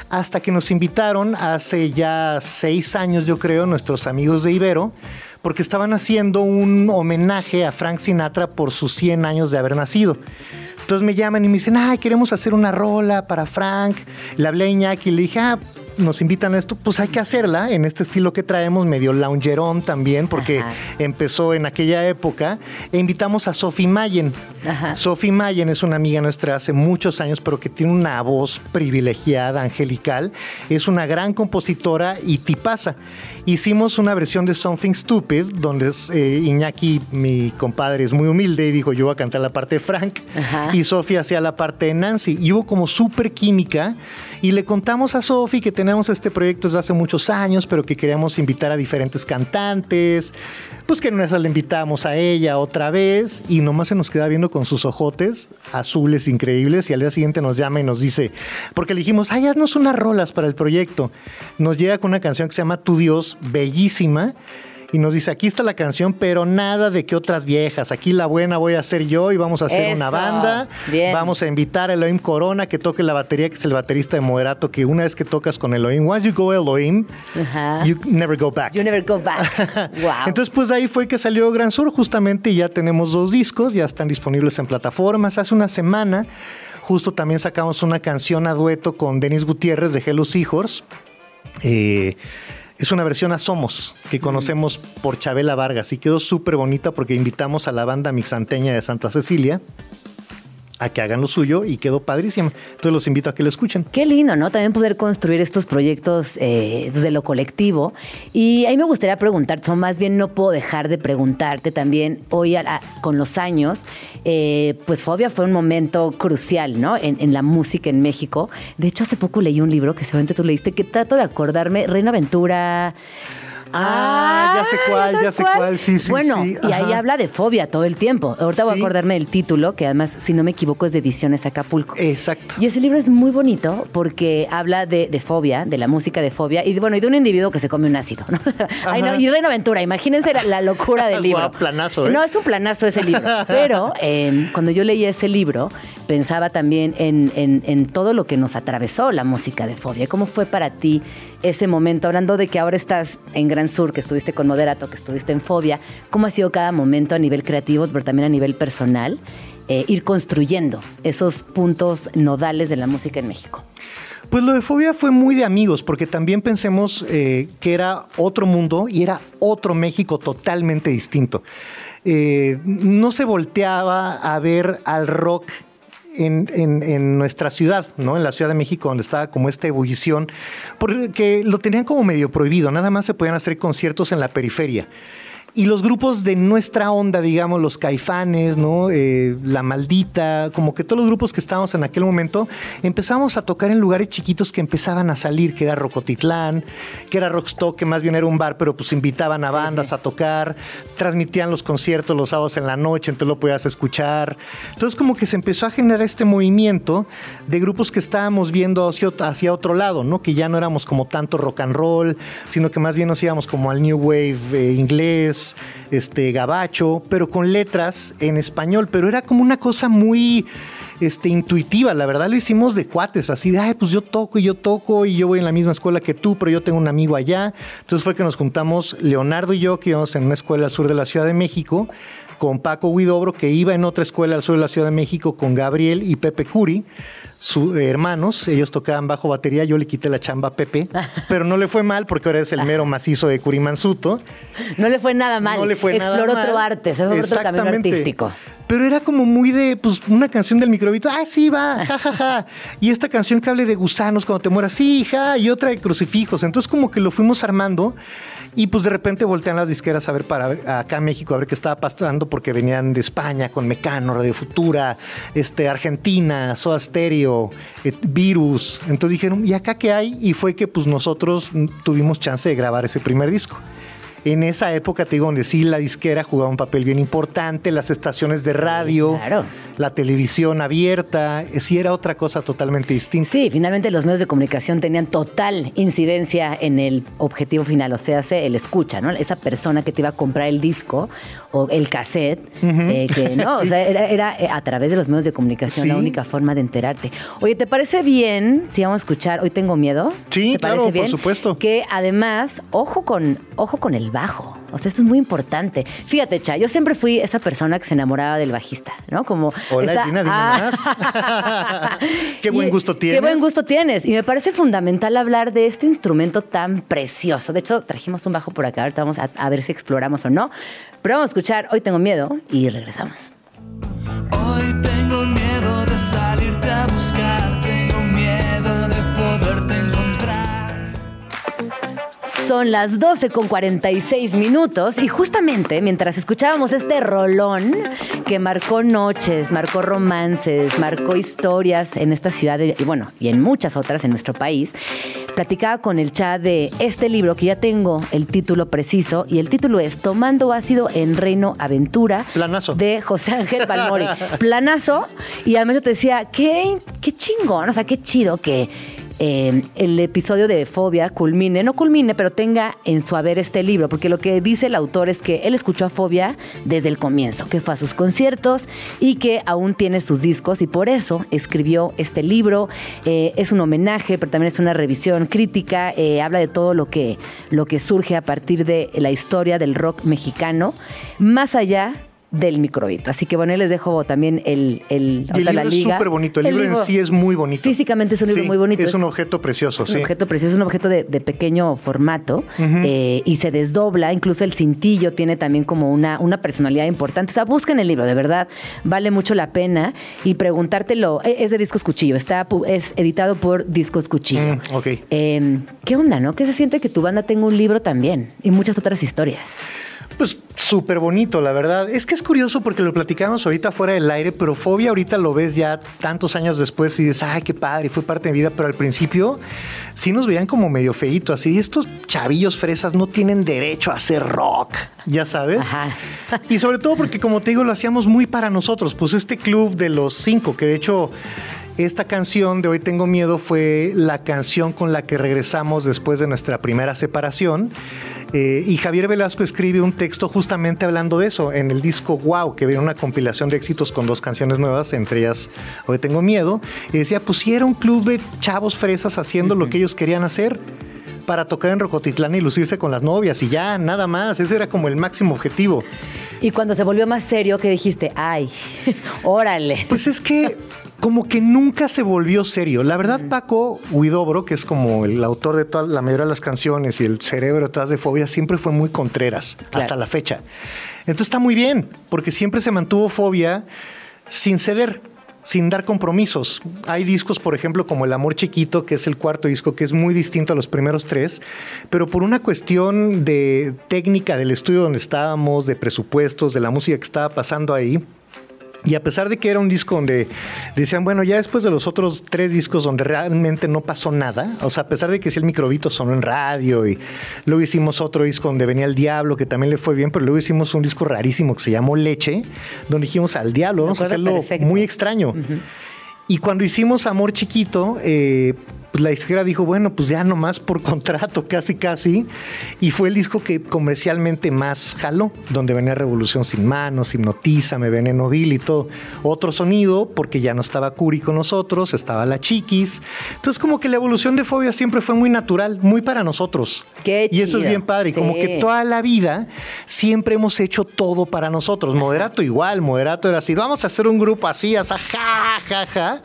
Speaker 8: hasta que nos invitaron hace ya seis años, yo creo, nuestros amigos de Ibero, porque estaban haciendo un homenaje a Frank Sinatra por sus 100 años de haber nacido. Entonces me llaman y me dicen, ay, queremos hacer una rola para Frank. Le hablé a Iñaki y le dije, ah, nos invitan a esto, pues hay que hacerla en este estilo que traemos, medio loungerón también, porque
Speaker 3: Ajá.
Speaker 8: empezó en aquella época. E invitamos a Sophie Mayen.
Speaker 3: Ajá.
Speaker 8: Sophie Mayen es una amiga nuestra hace muchos años, pero que tiene una voz privilegiada, angelical. Es una gran compositora y tipaza. Hicimos una versión de Something Stupid, donde eh, Iñaki, mi compadre, es muy humilde y dijo, yo voy a cantar la parte de Frank.
Speaker 3: Ajá.
Speaker 8: Y Sofía hacía la parte de Nancy. Y hubo como súper química. Y le contamos a Sofi que tenemos este proyecto desde hace muchos años, pero que queríamos invitar a diferentes cantantes. Pues que en una le invitamos a ella otra vez y nomás se nos queda viendo con sus ojotes azules increíbles y al día siguiente nos llama y nos dice, porque le dijimos, ay, haznos unas rolas para el proyecto. Nos llega con una canción que se llama Tu Dios, bellísima. Y nos dice, aquí está la canción, pero nada de que otras viejas. Aquí la buena voy a ser yo y vamos a hacer una banda.
Speaker 3: Bien.
Speaker 8: Vamos a invitar a Elohim Corona que toque la batería, que es el baterista de Moderato, que una vez que tocas con Elohim, once you go Elohim, you never go back.
Speaker 3: You never go back. *laughs* wow.
Speaker 8: Entonces, pues ahí fue que salió Gran Sur, justamente, y ya tenemos dos discos, ya están disponibles en plataformas. Hace una semana, justo también sacamos una canción a dueto con Denis Gutiérrez de Hello Seahorse. Eh, es una versión a Somos, que conocemos por Chabela Vargas, y quedó súper bonita porque invitamos a la banda mixanteña de Santa Cecilia. A que hagan lo suyo y quedó padrísimo. Entonces los invito a que lo escuchen.
Speaker 3: Qué lindo, ¿no? También poder construir estos proyectos eh, desde lo colectivo. Y ahí me gustaría preguntarte, o más bien no puedo dejar de preguntarte también, hoy con los años, eh, pues Fobia fue un momento crucial, ¿no? En, en la música en México. De hecho, hace poco leí un libro que seguramente tú leíste, que trato de acordarme, Reina Aventura...
Speaker 8: Ah, ya sé cuál,
Speaker 3: ¿sabes
Speaker 8: ya sé cuál, sí, sí,
Speaker 3: Bueno,
Speaker 8: sí,
Speaker 3: y ahí habla de fobia todo el tiempo. Ahorita voy a
Speaker 8: Sí.
Speaker 3: acordarme del título, que además, si no me equivoco, es de Ediciones Acapulco.
Speaker 8: Exacto.
Speaker 3: Y ese libro es muy bonito porque habla de, de fobia, de la música de fobia y de, bueno, y de un individuo que se come un ácido, ¿no? *laughs* Ay, no, y Reino Aventura, imagínense la, la locura del *laughs* libro.
Speaker 8: Guau, planazo, ¿eh?
Speaker 3: No, es un planazo ese libro. *laughs* Pero eh, cuando yo leí ese libro, pensaba también en, en- en todo lo que nos atravesó la música de fobia. ¿Cómo fue para ti ese momento? Hablando de que ahora estás en Gran Sur, que estuviste con Moderato, que estuviste en Fobia, ¿cómo ha sido cada momento a nivel creativo, pero también a nivel personal? eh, ir construyendo esos puntos nodales de la música en México.
Speaker 8: Pues lo de fobia fue muy de amigos, porque también pensemos eh, que era otro mundo y era otro México totalmente distinto. Eh, no se volteaba a ver al rock en, nuestra ciudad, ¿no? En la Ciudad de México, donde estaba como esta ebullición, porque lo tenían como medio prohibido, nada más se podían hacer conciertos en la periferia. Y los grupos de nuestra onda, digamos, los caifanes, ¿no? Eh, la maldita, como que todos los grupos que estábamos en aquel momento, empezamos a tocar en lugares chiquitos que empezaban a salir, que era Rocotitlán, que era Rockstock, que más bien era un bar, pero pues invitaban a bandas a tocar, transmitían los conciertos los sábados en la noche, entonces lo podías escuchar. Entonces como que se empezó a generar este movimiento de grupos que estábamos viendo hacia, ot- hacia otro lado, ¿no? Que ya no éramos como tanto rock and roll, sino que más bien nos íbamos como al new wave eh, inglés, este gabacho, pero con letras en español, pero era como una cosa muy este, intuitiva, la verdad lo hicimos de cuates, así de, ay, pues yo toco y yo toco y yo voy en la misma escuela que tú, pero yo tengo un amigo allá. Entonces fue que nos juntamos Leonardo y yo, que íbamos en una escuela al sur de la Ciudad de México, con Paco Huidobro, que iba en otra escuela al sur de la Ciudad de México, con Gabriel y Pepe Curi, sus hermanos, ellos tocaban bajo batería, yo le quité la chamba a Pepe, *laughs* pero no le fue mal porque ahora es el mero macizo de Curimansuto.
Speaker 3: No le fue nada mal.
Speaker 8: No le fue nada
Speaker 3: Exploró
Speaker 8: mal.
Speaker 3: otro arte, se fue otro camino artístico.
Speaker 8: Pero era como muy de, pues, una canción del microbito. Ah, sí, va, *laughs* ja, ja, ja. Y esta canción que hable de gusanos cuando te mueras, sí, ja. Y otra de crucifijos. Entonces, como que lo fuimos armando. Y pues de repente voltean las disqueras a ver para acá México, a ver qué estaba pasando, porque venían de España con Mecano, Radio Futura, este, Argentina, Soda Stereo, eh, Virus. Entonces dijeron, ¿y acá qué hay? Y fue que pues nosotros tuvimos chance de grabar ese primer disco. En esa época, te digo, donde sí la disquera jugaba un papel bien importante, las estaciones de radio,
Speaker 3: claro.
Speaker 8: la televisión abierta, eh, sí era otra cosa totalmente distinta.
Speaker 3: Sí, finalmente los medios de comunicación tenían total incidencia en el objetivo final, o sea, se- el escucha, ¿no? Esa persona que te iba a comprar el disco o el cassette, eh, que no, *laughs* o sea, era, era, eh, a través de los medios de comunicación la única forma de enterarte. Oye, ¿te parece bien si vamos a escuchar Hoy tengo miedo?
Speaker 8: Sí,
Speaker 3: ¿Te
Speaker 8: claro,
Speaker 3: parece
Speaker 8: por supuesto.
Speaker 3: Que además, ojo con, ojo con el bajo. O sea, esto es muy importante. Fíjate, Cha, yo siempre fui esa persona que se enamoraba del bajista, ¿no? Como
Speaker 8: Hola,
Speaker 3: esta-
Speaker 8: Gina, dime
Speaker 3: Ah.
Speaker 8: más. *laughs* Qué buen gusto tienes.
Speaker 3: Qué buen gusto tienes. Y me parece fundamental hablar de este instrumento tan precioso. De hecho, trajimos un bajo por acá. Ahorita vamos a, a ver si exploramos o no. Pero vamos a escuchar Hoy tengo miedo y regresamos.
Speaker 9: Hoy tengo miedo de salirte a buscar,
Speaker 3: Son las 12 con 46 minutos y justamente mientras escuchábamos este rolón que marcó noches, marcó romances, marcó historias en esta ciudad de- y bueno, y en muchas otras en nuestro país, platicaba con el chat de este libro que ya tengo el título preciso y el título es Tomando ácido en Reino Aventura
Speaker 8: Planazo.
Speaker 3: de José Ángel Palmori. *laughs* Planazo y además yo te decía, qué, qué chingón, o sea, qué chido que eh, el episodio de Fobia culmine, no culmine, pero tenga en su haber este libro, porque lo que dice el autor es que él escuchó a Fobia desde el comienzo, que fue a sus conciertos y que aún tiene sus discos y por eso escribió este libro. Eh, es un homenaje, pero también es una revisión crítica, eh, habla de todo lo que, lo que surge a partir de la historia del rock mexicano, más allá del microbito. Así que bueno, ahí les dejo también el, el,
Speaker 8: Y el libro
Speaker 3: la
Speaker 8: es
Speaker 3: liga.
Speaker 8: súper bonito. El, libro, en sí es muy bonito.
Speaker 3: Físicamente es un libro
Speaker 8: Sí,
Speaker 3: muy bonito.
Speaker 8: Es un objeto precioso,
Speaker 3: Es
Speaker 8: sí.
Speaker 3: un objeto precioso, es un objeto de, de pequeño formato eh, y se desdobla, incluso el cintillo tiene también como una, una personalidad importante. O sea, busquen el libro, de verdad, vale mucho la pena y preguntártelo. eh, Es de Discos Cuchillo, está, es editado por Discos Cuchillo.
Speaker 8: Mm, ok.
Speaker 3: Eh, ¿Qué onda, no? ¿Qué se siente que tu banda tenga un libro también y muchas otras historias?
Speaker 8: Pues súper bonito, la verdad. Es que es curioso porque lo platicamos ahorita fuera del aire, pero Fobia ahorita lo ves ya tantos años después y dices, ay, qué padre, fue parte de mi vida, pero al principio sí nos veían como medio feíto, así, estos chavillos fresas no tienen derecho a hacer rock, ya sabes.
Speaker 3: Ajá.
Speaker 8: Y sobre todo porque, como te digo, lo hacíamos muy para nosotros, pues este club de los cinco, que de hecho... Esta canción de Hoy Tengo Miedo fue la canción con la que regresamos después de nuestra primera separación. Eh, y Javier Velasco escribe un texto justamente hablando de eso en el disco Wow, que viene una compilación de éxitos con dos canciones nuevas, entre ellas Hoy Tengo Miedo. Y decía, pues si era un club de chavos fresas haciendo lo que ellos querían hacer para tocar en Rocotitlán y lucirse con las novias y ya, nada más. Ese era como el máximo objetivo.
Speaker 3: Y cuando se volvió más serio, ¿qué dijiste? Ay, *laughs* órale.
Speaker 8: Pues es que como que nunca se volvió serio. La verdad, Paco Huidobro, que es como el autor de toda la mayoría de las canciones y el cerebro detrás de Fobia, siempre fue muy contreras hasta la fecha. Entonces está muy bien, porque siempre se mantuvo Fobia sin ceder, sin dar compromisos. Hay discos, por ejemplo, como El Amor Chiquito, que es el cuarto disco, que es muy distinto a los primeros tres, pero por una cuestión de técnica del estudio donde estábamos, de presupuestos, de la música que estaba pasando ahí, y a pesar de que era un disco donde decían, bueno, ya después de los otros tres discos donde realmente no pasó nada, o sea, a pesar de que sí el microbito sonó en radio y luego hicimos otro disco donde venía el diablo, que también le fue bien, pero luego hicimos un disco rarísimo que se llamó Leche, donde dijimos al diablo, vamos a hacerlo
Speaker 3: perfecto.
Speaker 8: muy extraño. Y cuando hicimos Amor Chiquito, eh, pues la disquera dijo, bueno, pues ya nomás por contrato, casi casi. Y fue el disco que comercialmente más jaló, donde venía Revolución sin manos, Hipnotízame, Veneno Vil y todo. Otro sonido, porque ya no estaba Curi con nosotros, estaba la Chiquis. Entonces como que la evolución de Fobia siempre fue muy natural, muy para nosotros.
Speaker 3: Qué
Speaker 8: y eso es bien padre. Y como
Speaker 3: Sí.
Speaker 8: que toda la vida siempre hemos hecho todo para nosotros. Moderato igual, Moderato era así, vamos a hacer un grupo así, asa, ja, ja, ja.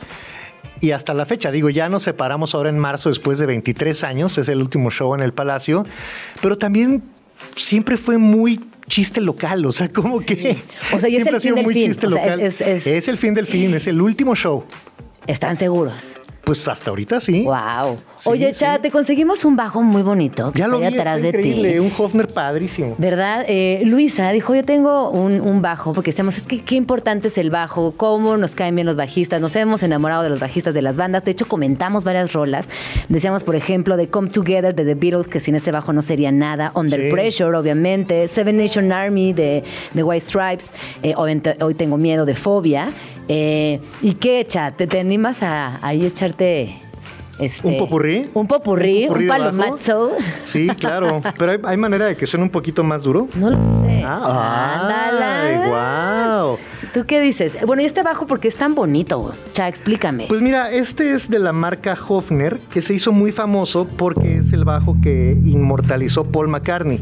Speaker 8: Y hasta la fecha, digo, ya nos separamos ahora en marzo después de 23 años, es el último show en el Palacio, pero también siempre fue muy chiste local, o sea, como que
Speaker 3: O sea, y es
Speaker 8: siempre
Speaker 3: el
Speaker 8: ha sido
Speaker 3: fin del
Speaker 8: muy
Speaker 3: fin,
Speaker 8: chiste
Speaker 3: o sea,
Speaker 8: local.
Speaker 3: es- es- es-
Speaker 8: el fin del fin, es el último show.
Speaker 3: ¿Están seguros?
Speaker 8: Pues hasta ahorita sí.
Speaker 3: Wow.
Speaker 8: Sí,
Speaker 3: Oye,
Speaker 8: sí.
Speaker 3: Cha, te conseguimos un bajo muy bonito que
Speaker 8: Ya lo vi,
Speaker 3: atrás
Speaker 8: está
Speaker 3: de
Speaker 8: increíble,
Speaker 3: ti.
Speaker 8: un Hofner padrísimo.
Speaker 3: ¿Verdad? Eh, Luisa dijo, yo tengo un, un bajo, porque decíamos, es que qué importante es el bajo, cómo nos caen bien los bajistas, nos hemos enamorado de los bajistas de las bandas, de hecho comentamos varias rolas, decíamos, por ejemplo, de Come Together de The Beatles, que sin ese bajo no sería nada, Under
Speaker 8: Sí.
Speaker 3: Pressure, obviamente, Seven Nation Army de, de White Stripes, eh, Hoy Tengo Miedo de Fobia, eh, ¿y qué, Cha? ¿Te, te animas a ahí Este,
Speaker 8: ¿Un popurrí?
Speaker 3: Un popurrí, un,
Speaker 8: popurrí
Speaker 3: palomazo.
Speaker 8: Sí, claro, *laughs* pero hay, hay manera de que suene un poquito más duro.
Speaker 3: No lo sé.
Speaker 8: Ah, guau.
Speaker 3: ¿Tú qué dices? Bueno, y este bajo porque es tan bonito. Cha, explícame.
Speaker 8: Pues mira, este es de la marca Hofner, que se hizo muy famoso porque es el bajo que inmortalizó Paul McCartney.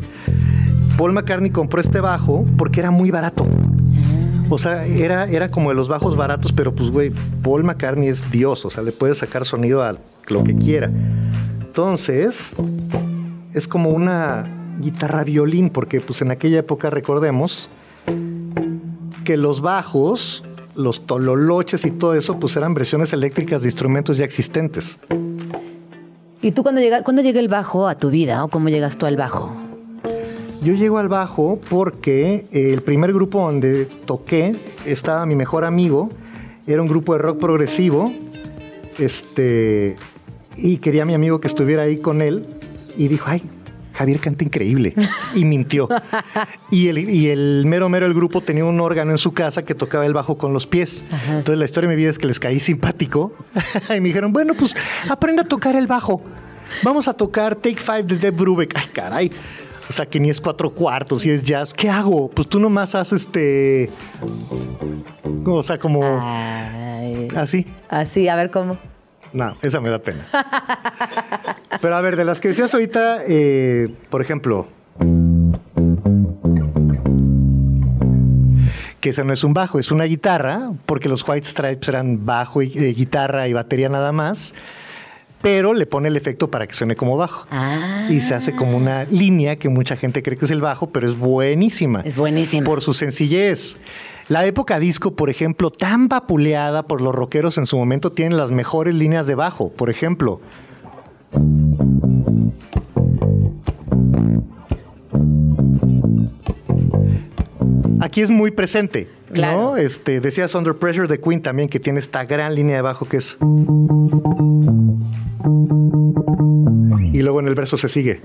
Speaker 8: Paul McCartney compró este bajo porque era muy barato. O sea, era, era como de los bajos baratos, pero pues, güey, Paul McCartney es Dios, o sea, le puede sacar sonido a lo que quiera. Entonces, es como una guitarra violín, porque pues en aquella época, recordemos, que los bajos, los tololoches y todo eso, pues eran versiones eléctricas de instrumentos ya existentes.
Speaker 3: ¿Y tú cuándo llega, cuándo llega el bajo a tu vida o cómo llegas tú al bajo?
Speaker 8: Yo llego al bajo porque el primer grupo donde toqué estaba mi mejor amigo, era un grupo de rock progresivo, este, y quería a mi amigo que estuviera ahí con él, y dijo, ay, Javier canta increíble, y mintió. *laughs* Y el, y el mero mero del grupo tenía un órgano en su casa que tocaba el bajo con los pies. Entonces la historia de mi vida es que les caí simpático, *laughs* y me dijeron, bueno, pues aprende a tocar el bajo. Vamos a tocar Take Five de Deb Brubeck. Ay, caray. O sea, que ni es cuatro cuartos y es jazz. ¿Qué hago? Pues tú nomás haces este. O sea, como
Speaker 3: Ay,
Speaker 8: así.
Speaker 3: así, a ver cómo.
Speaker 8: No, esa me da pena. Pero a ver, de las que decías ahorita, eh, por ejemplo. que ese no es un bajo, es una guitarra, porque los White Stripes eran bajo, y, eh, guitarra y batería nada más, pero le pone el efecto para que suene como bajo.
Speaker 3: Ah.
Speaker 8: Y se hace como una línea que mucha gente cree que es el bajo, pero es buenísima.
Speaker 3: Es buenísima.
Speaker 8: Por su sencillez. La época disco, por ejemplo, tan vapuleada por los rockeros en su momento, tiene las mejores líneas de bajo. Por ejemplo, Aquí es muy presente,
Speaker 3: Claro.
Speaker 8: ¿no? Este, decías Under Pressure de Queen también, que tiene esta gran línea de bajo que es. Y luego en el verso se sigue.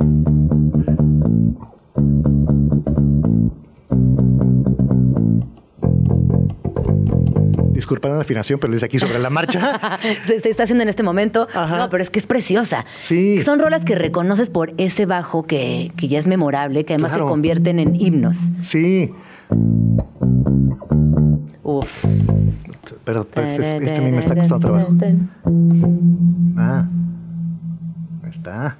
Speaker 8: Disculpen la afinación, pero lo hice aquí sobre la marcha. *laughs*
Speaker 3: se, se está haciendo en este momento.
Speaker 8: Ajá.
Speaker 3: No, pero es que es preciosa.
Speaker 8: Sí.
Speaker 3: Son rolas que reconoces por ese bajo que, que ya es memorable, que además
Speaker 8: Claro.
Speaker 3: se convierten en himnos.
Speaker 8: Sí,
Speaker 3: Uf.
Speaker 8: pero pues, es- este a mí me está costando trabajo. Ah, ahí está.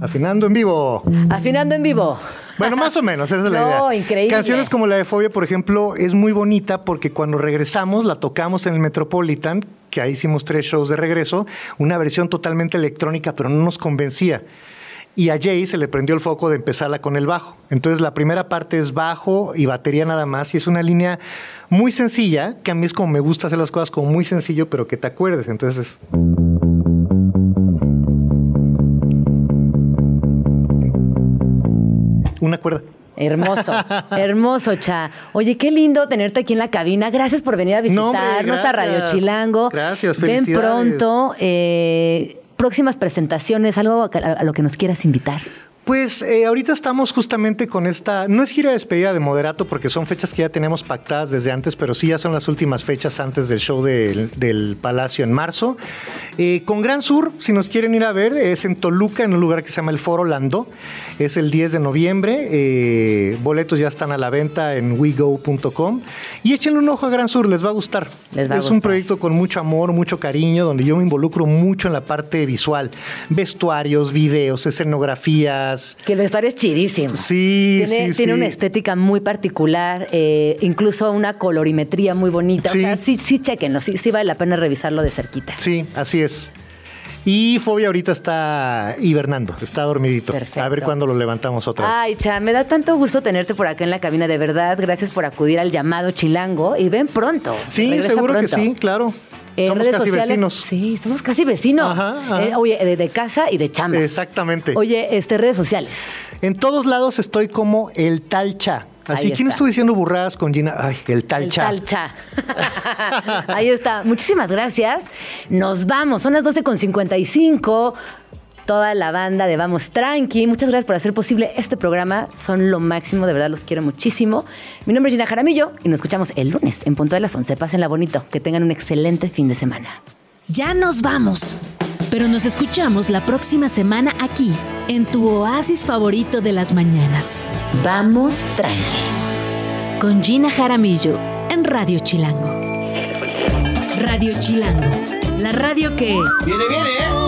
Speaker 8: Afinando en vivo.
Speaker 3: Afinando en vivo.
Speaker 8: Bueno, más o menos, esa es la *laughs*
Speaker 3: No,
Speaker 8: idea.
Speaker 3: increíble.
Speaker 8: Canciones como la de Fobia, por ejemplo, es muy bonita porque cuando regresamos la tocamos en el Metropolitan, que ahí hicimos tres shows de regreso, una versión totalmente electrónica, pero no nos convencía. Y a Jay se le prendió el foco de empezarla con el bajo. Entonces la primera parte es bajo y batería nada más y es una línea muy sencilla, que a mí es como me gusta hacer las cosas como muy sencillo, pero que te acuerdes. Entonces es... Una cuerda.
Speaker 3: Hermoso, *laughs* hermoso, Cha. Oye, qué lindo tenerte aquí en la cabina. Gracias por venir a
Speaker 8: No, hombre,
Speaker 3: visitarnos a Radio. Chilango.
Speaker 8: Gracias,
Speaker 3: Ven
Speaker 8: felicidades.
Speaker 3: pronto. eh, próximas presentaciones, algo a, lo que nos quieras invitar.
Speaker 8: Pues eh, ahorita estamos justamente con esta, no es gira de despedida de Moderato porque son fechas que ya tenemos pactadas desde antes, pero sí ya son las últimas fechas antes del show del, del Palacio en marzo. Eh, con Gran Sur, si nos quieren ir a ver, es en Toluca, en un lugar que se llama el Foro Lando. Es el 10 de noviembre. eh, boletos ya están a la venta en wego.com. Y échenle un ojo a Gran Sur, les va a gustar.
Speaker 3: Les va a
Speaker 8: es un proyecto con mucho amor, mucho cariño, donde yo me involucro mucho en la parte visual. Vestuarios, videos, escenografías.
Speaker 3: Que el vestuario es chidísimo.
Speaker 8: Sí,
Speaker 3: Tiene,
Speaker 8: sí,
Speaker 3: tiene
Speaker 8: sí.
Speaker 3: una estética muy particular, eh, incluso una colorimetría muy bonita.
Speaker 8: Sí.
Speaker 3: O sea, sí, sí, chequenlo, sí, sí vale la pena revisarlo de cerquita.
Speaker 8: Sí, así es. Y Fobia ahorita está hibernando, está dormidito.
Speaker 3: Perfecto.
Speaker 8: A ver cuándo lo levantamos otra vez.
Speaker 3: Ay, Cha, me da tanto gusto tenerte por acá en la cabina, de verdad. Gracias por acudir al llamado chilango y ven pronto.
Speaker 8: sí,
Speaker 3: Regresa
Speaker 8: seguro
Speaker 3: pronto.
Speaker 8: que sí, claro.
Speaker 3: Eh,
Speaker 8: Somos
Speaker 3: redes
Speaker 8: casi
Speaker 3: sociales-
Speaker 8: vecinos.
Speaker 3: Sí, somos casi vecinos.
Speaker 8: Ajá, ajá.
Speaker 3: Eh, oye, de, de casa y de chamba.
Speaker 8: Exactamente.
Speaker 3: Oye, este, redes sociales.
Speaker 8: En todos lados estoy como el talcha. Así,
Speaker 3: Ahí
Speaker 8: ¿quién
Speaker 3: está.
Speaker 8: estuvo diciendo burradas con Gina? Ay, el talcha.
Speaker 3: El talcha. *laughs* Ahí está. Muchísimas gracias. Nos vamos. Son las 12.55. Toda la banda de Vamos Tranqui. Muchas gracias por hacer posible este programa. Son lo máximo. De verdad, los quiero muchísimo. Mi nombre es Gina Jaramillo y nos escuchamos el lunes en punto de las 11. Pásenla bonito. Que tengan un excelente fin de semana.
Speaker 1: Ya nos vamos. Pero nos escuchamos la próxima semana aquí, en tu oasis favorito de las mañanas.
Speaker 2: Vamos tranqui.
Speaker 1: Con Gina Jaramillo en Radio Chilango. Radio Chilango. La radio que...
Speaker 10: Viene, viene, ¿eh?